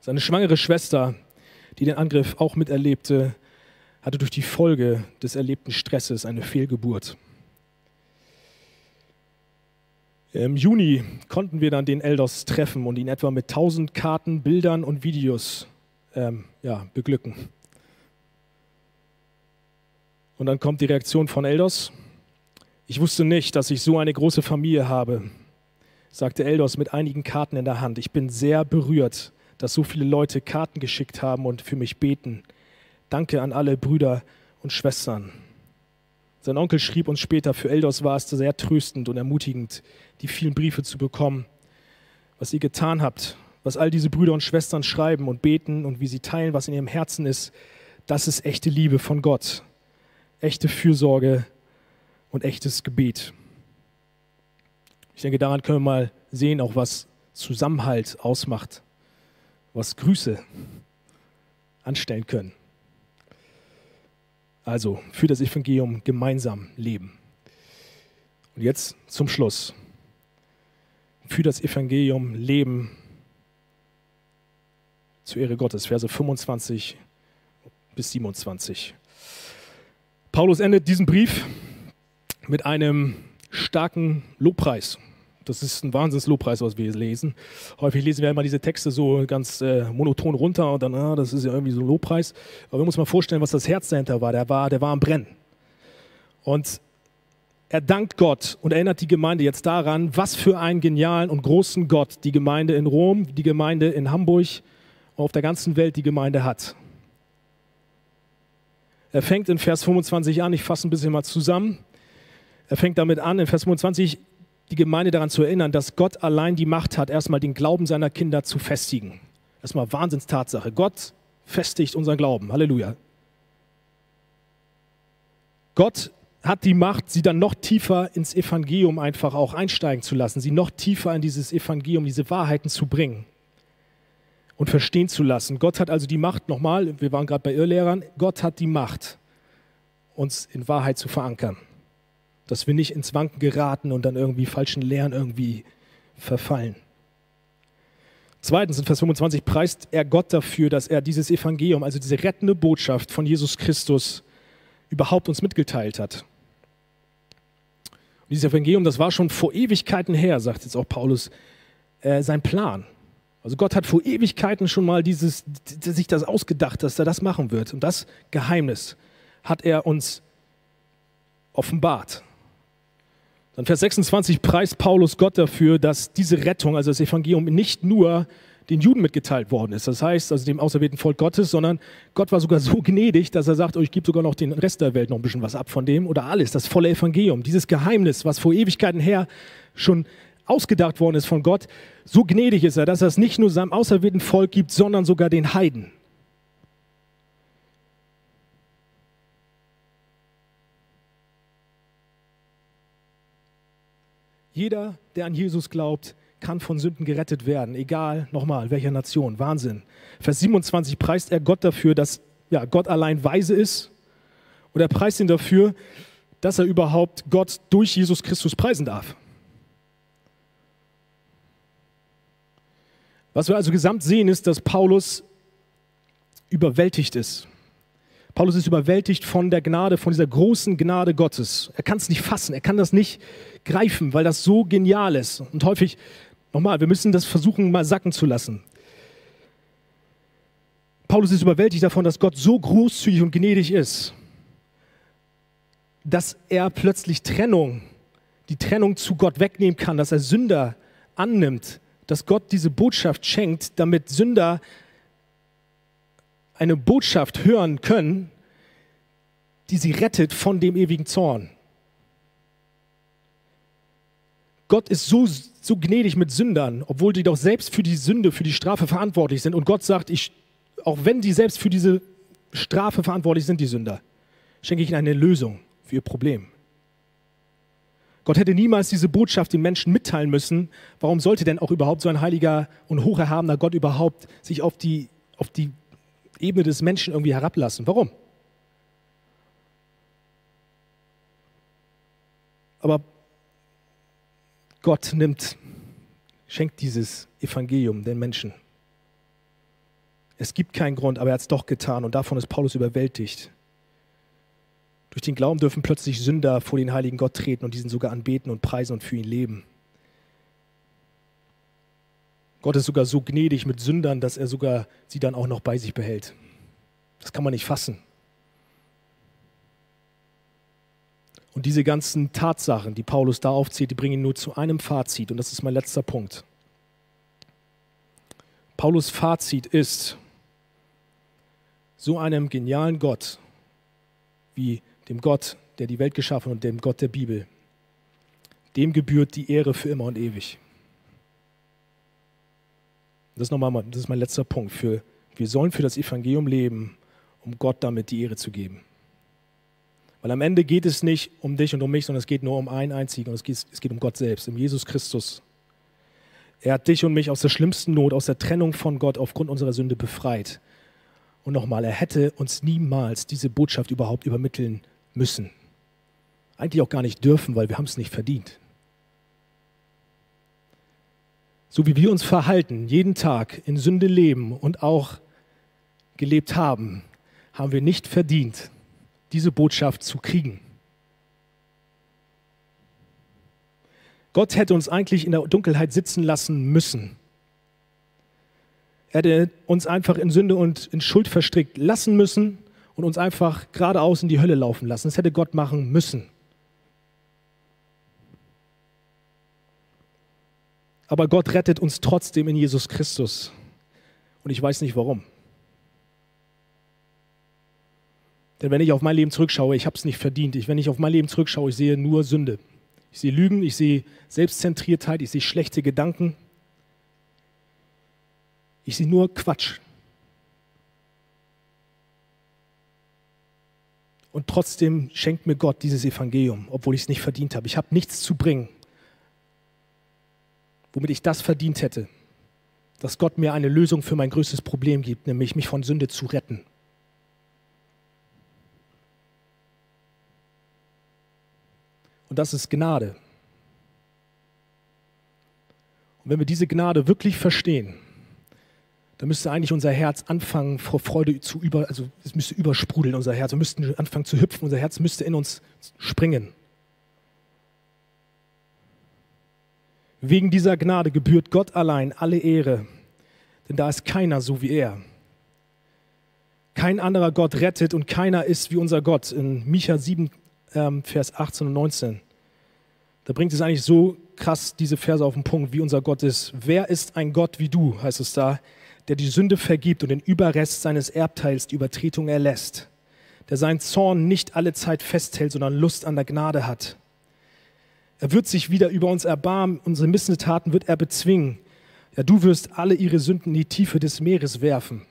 A: Seine schwangere Schwester, die den Angriff auch miterlebte, hatte durch die Folge des erlebten Stresses eine Fehlgeburt. Im Juni konnten wir dann den Eldos treffen und ihn etwa mit tausend Karten, Bildern und Videos ähm, ja, beglücken. Und dann kommt die Reaktion von Eldos. Ich wusste nicht, dass ich so eine große Familie habe, sagte Eldos mit einigen Karten in der Hand. Ich bin sehr berührt, dass so viele Leute Karten geschickt haben und für mich beten. Danke an alle Brüder und Schwestern. Sein Onkel schrieb uns später, für Eldos war es sehr tröstend und ermutigend, die vielen Briefe zu bekommen. Was ihr getan habt, was all diese Brüder und Schwestern schreiben und beten und wie sie teilen, was in ihrem Herzen ist, das ist echte Liebe von Gott, echte Fürsorge und echtes Gebet. Ich denke, daran können wir mal sehen, auch was Zusammenhalt ausmacht, was Grüße anstellen können. Also für das Evangelium gemeinsam leben. Und jetzt zum Schluss. Für das Evangelium leben zur Ehre Gottes, Verse 25 bis 27. Paulus endet diesen Brief mit einem starken Lobpreis. Das ist ein Wahnsinns-Lobpreis, was wir lesen. Häufig lesen wir immer diese Texte so ganz äh, monoton runter und dann, ah, das ist ja irgendwie so ein Lobpreis. Aber wir müssen mal vorstellen, was das Herz dahinter war. Der war, der war am Brennen. Und er dankt Gott und erinnert die Gemeinde jetzt daran, was für einen genialen und großen Gott die Gemeinde in Rom, die Gemeinde in Hamburg und auf der ganzen Welt die Gemeinde hat. Er fängt in Vers 25 an, ich fasse ein bisschen mal zusammen. Er fängt damit an, in Vers 25, die Gemeinde daran zu erinnern, dass Gott allein die Macht hat, erstmal den Glauben seiner Kinder zu festigen. Erstmal Wahnsinnstatsache. Gott festigt unseren Glauben. Halleluja. Gott hat die Macht, sie dann noch tiefer ins Evangelium einfach auch einsteigen zu lassen, sie noch tiefer in dieses Evangelium, diese Wahrheiten zu bringen und verstehen zu lassen. Gott hat also die Macht, nochmal, wir waren gerade bei Irrlehrern, Gott hat die Macht, uns in Wahrheit zu verankern dass wir nicht ins Wanken geraten und dann irgendwie falschen Lehren irgendwie verfallen. Zweitens, in Vers 25 preist er Gott dafür, dass er dieses Evangelium, also diese rettende Botschaft von Jesus Christus, überhaupt uns mitgeteilt hat. Und dieses Evangelium, das war schon vor Ewigkeiten her, sagt jetzt auch Paulus, äh, sein Plan. Also Gott hat vor Ewigkeiten schon mal dieses, sich das ausgedacht, dass er das machen wird. Und das Geheimnis hat er uns offenbart. Dann Vers 26 preist Paulus Gott dafür, dass diese Rettung, also das Evangelium, nicht nur den Juden mitgeteilt worden ist. Das heißt, also dem auserwählten Volk Gottes, sondern Gott war sogar so gnädig, dass er sagt, oh, ich gebe sogar noch den Rest der Welt noch ein bisschen was ab von dem oder alles, das volle Evangelium, dieses Geheimnis, was vor Ewigkeiten her schon ausgedacht worden ist von Gott, so gnädig ist er, dass er es nicht nur seinem auserwählten Volk gibt, sondern sogar den Heiden. Jeder, der an Jesus glaubt, kann von Sünden gerettet werden, egal nochmal welcher Nation. Wahnsinn. Vers 27 preist er Gott dafür, dass ja, Gott allein weise ist. Und er preist ihn dafür, dass er überhaupt Gott durch Jesus Christus preisen darf. Was wir also gesamt sehen, ist, dass Paulus überwältigt ist. Paulus ist überwältigt von der Gnade, von dieser großen Gnade Gottes. Er kann es nicht fassen, er kann das nicht greifen, weil das so genial ist. Und häufig, nochmal, wir müssen das versuchen mal sacken zu lassen. Paulus ist überwältigt davon, dass Gott so großzügig und gnädig ist, dass er plötzlich Trennung, die Trennung zu Gott wegnehmen kann, dass er Sünder annimmt, dass Gott diese Botschaft schenkt, damit Sünder eine Botschaft hören können, die sie rettet von dem ewigen Zorn. Gott ist so, so gnädig mit Sündern, obwohl die doch selbst für die Sünde, für die Strafe verantwortlich sind. Und Gott sagt, ich, auch wenn die selbst für diese Strafe verantwortlich sind, die Sünder, schenke ich ihnen eine Lösung für ihr Problem. Gott hätte niemals diese Botschaft den Menschen mitteilen müssen. Warum sollte denn auch überhaupt so ein heiliger und hocherhabener Gott überhaupt sich auf die, auf die Ebene des Menschen irgendwie herablassen. Warum? Aber Gott nimmt, schenkt dieses Evangelium den Menschen. Es gibt keinen Grund, aber er hat es doch getan und davon ist Paulus überwältigt. Durch den Glauben dürfen plötzlich Sünder vor den heiligen Gott treten und diesen sogar anbeten und preisen und für ihn leben. Gott ist sogar so gnädig mit Sündern, dass er sogar sie dann auch noch bei sich behält. Das kann man nicht fassen. Und diese ganzen Tatsachen, die Paulus da aufzählt, die bringen ihn nur zu einem Fazit. Und das ist mein letzter Punkt. Paulus Fazit ist, so einem genialen Gott wie dem Gott, der die Welt geschaffen hat und dem Gott der Bibel, dem gebührt die Ehre für immer und ewig. Das ist, nochmal, das ist mein letzter Punkt. Für, wir sollen für das Evangelium leben, um Gott damit die Ehre zu geben. Weil am Ende geht es nicht um dich und um mich, sondern es geht nur um einen einzigen und es geht, es geht um Gott selbst, um Jesus Christus. Er hat dich und mich aus der schlimmsten Not, aus der Trennung von Gott aufgrund unserer Sünde befreit. Und nochmal, er hätte uns niemals diese Botschaft überhaupt übermitteln müssen. Eigentlich auch gar nicht dürfen, weil wir haben es nicht verdient. So wie wir uns verhalten, jeden Tag in Sünde leben und auch gelebt haben, haben wir nicht verdient, diese Botschaft zu kriegen. Gott hätte uns eigentlich in der Dunkelheit sitzen lassen müssen. Er hätte uns einfach in Sünde und in Schuld verstrickt lassen müssen und uns einfach geradeaus in die Hölle laufen lassen. Das hätte Gott machen müssen. Aber Gott rettet uns trotzdem in Jesus Christus. Und ich weiß nicht warum. Denn wenn ich auf mein Leben zurückschaue, ich habe es nicht verdient. Ich, wenn ich auf mein Leben zurückschaue, ich sehe nur Sünde. Ich sehe Lügen, ich sehe Selbstzentriertheit, ich sehe schlechte Gedanken. Ich sehe nur Quatsch. Und trotzdem schenkt mir Gott dieses Evangelium, obwohl ich es nicht verdient habe. Ich habe nichts zu bringen, womit ich das verdient hätte, dass Gott mir eine Lösung für mein größtes Problem gibt, nämlich mich von Sünde zu retten. Und das ist Gnade. Und wenn wir diese Gnade wirklich verstehen, dann müsste eigentlich unser Herz anfangen, vor Freude zu über, also es müsste übersprudeln, unser Herz. Wir müssten anfangen zu hüpfen, unser Herz müsste in uns springen. Wegen dieser Gnade gebührt Gott allein alle Ehre, denn da ist keiner so wie er. Kein anderer Gott rettet und keiner ist wie unser Gott. In Micha 7, ähm, Vers 18 und 19. Da bringt es eigentlich so krass diese Verse auf den Punkt, wie unser Gott ist. Wer ist ein Gott wie du, heißt es da, der die Sünde vergibt und den Überrest seines Erbteils die Übertretung erlässt, der seinen Zorn nicht alle Zeit festhält, sondern Lust an der Gnade hat. Er wird sich wieder über uns erbarmen, unsere Missetaten wird er bezwingen. Ja, du wirst alle ihre Sünden in die Tiefe des Meeres werfen.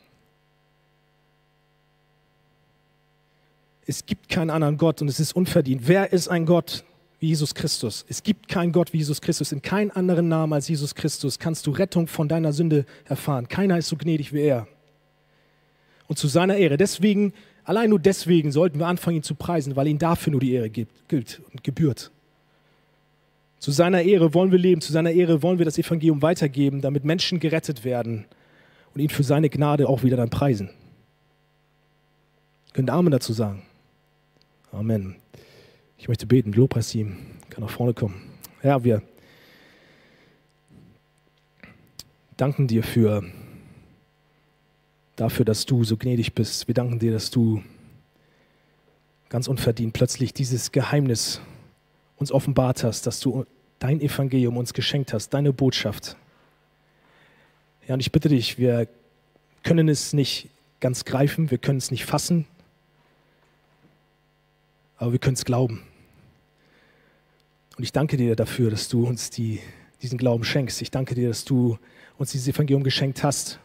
A: Es gibt keinen anderen Gott und es ist unverdient. Wer ist ein Gott? wie Jesus Christus. Es gibt keinen Gott wie Jesus Christus. In keinem anderen Namen als Jesus Christus kannst du Rettung von deiner Sünde erfahren. Keiner ist so gnädig wie er. Und zu seiner Ehre. Deswegen, allein nur deswegen sollten wir anfangen, ihn zu preisen, weil ihm dafür nur die Ehre gibt, gilt und gebührt. Zu seiner Ehre wollen wir leben, zu seiner Ehre wollen wir das Evangelium weitergeben, damit Menschen gerettet werden und ihn für seine Gnade auch wieder dann preisen. Könnt Amen dazu sagen? Amen. Ich möchte beten, Lobpreis-Team kann nach vorne kommen. Herr, wir danken dir für, dafür, dass du so gnädig bist. Wir danken dir, dass du ganz unverdient plötzlich dieses Geheimnis uns offenbart hast, dass du dein Evangelium uns geschenkt hast, deine Botschaft. Ja, und ich bitte dich, wir können es nicht ganz greifen, wir können es nicht fassen, aber wir können es glauben. Und ich danke dir dafür, dass du uns die, diesen Glauben schenkst. Ich danke dir, dass du uns dieses Evangelium geschenkt hast,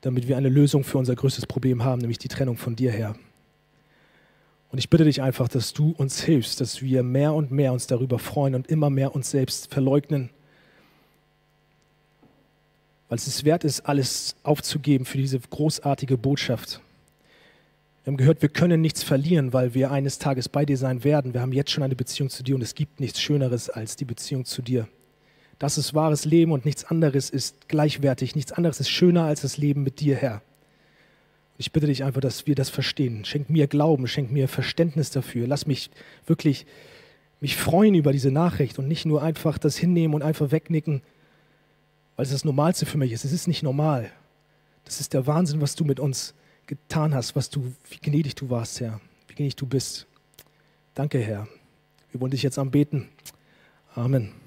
A: damit wir eine Lösung für unser größtes Problem haben, nämlich die Trennung von dir her. Und ich bitte dich einfach, dass du uns hilfst, dass wir mehr und mehr uns darüber freuen und immer mehr uns selbst verleugnen, weil es wert ist, alles aufzugeben für diese großartige Botschaft. Wir haben gehört, wir können nichts verlieren, weil wir eines Tages bei dir sein werden. Wir haben jetzt schon eine Beziehung zu dir und es gibt nichts Schöneres als die Beziehung zu dir. Das ist wahres Leben und nichts anderes ist gleichwertig, nichts anderes ist schöner als das Leben mit dir, Herr. Ich bitte dich einfach, dass wir das verstehen. Schenk mir Glauben, schenk mir Verständnis dafür. Lass mich wirklich mich freuen über diese Nachricht und nicht nur einfach das hinnehmen und einfach wegnicken, weil es das Normalste für mich ist. Es ist nicht normal. Das ist der Wahnsinn, was du mit uns getan hast, was du, wie gnädig du warst, Herr, wie gnädig du bist. Danke, Herr. Wir wollen dich jetzt anbeten. Amen.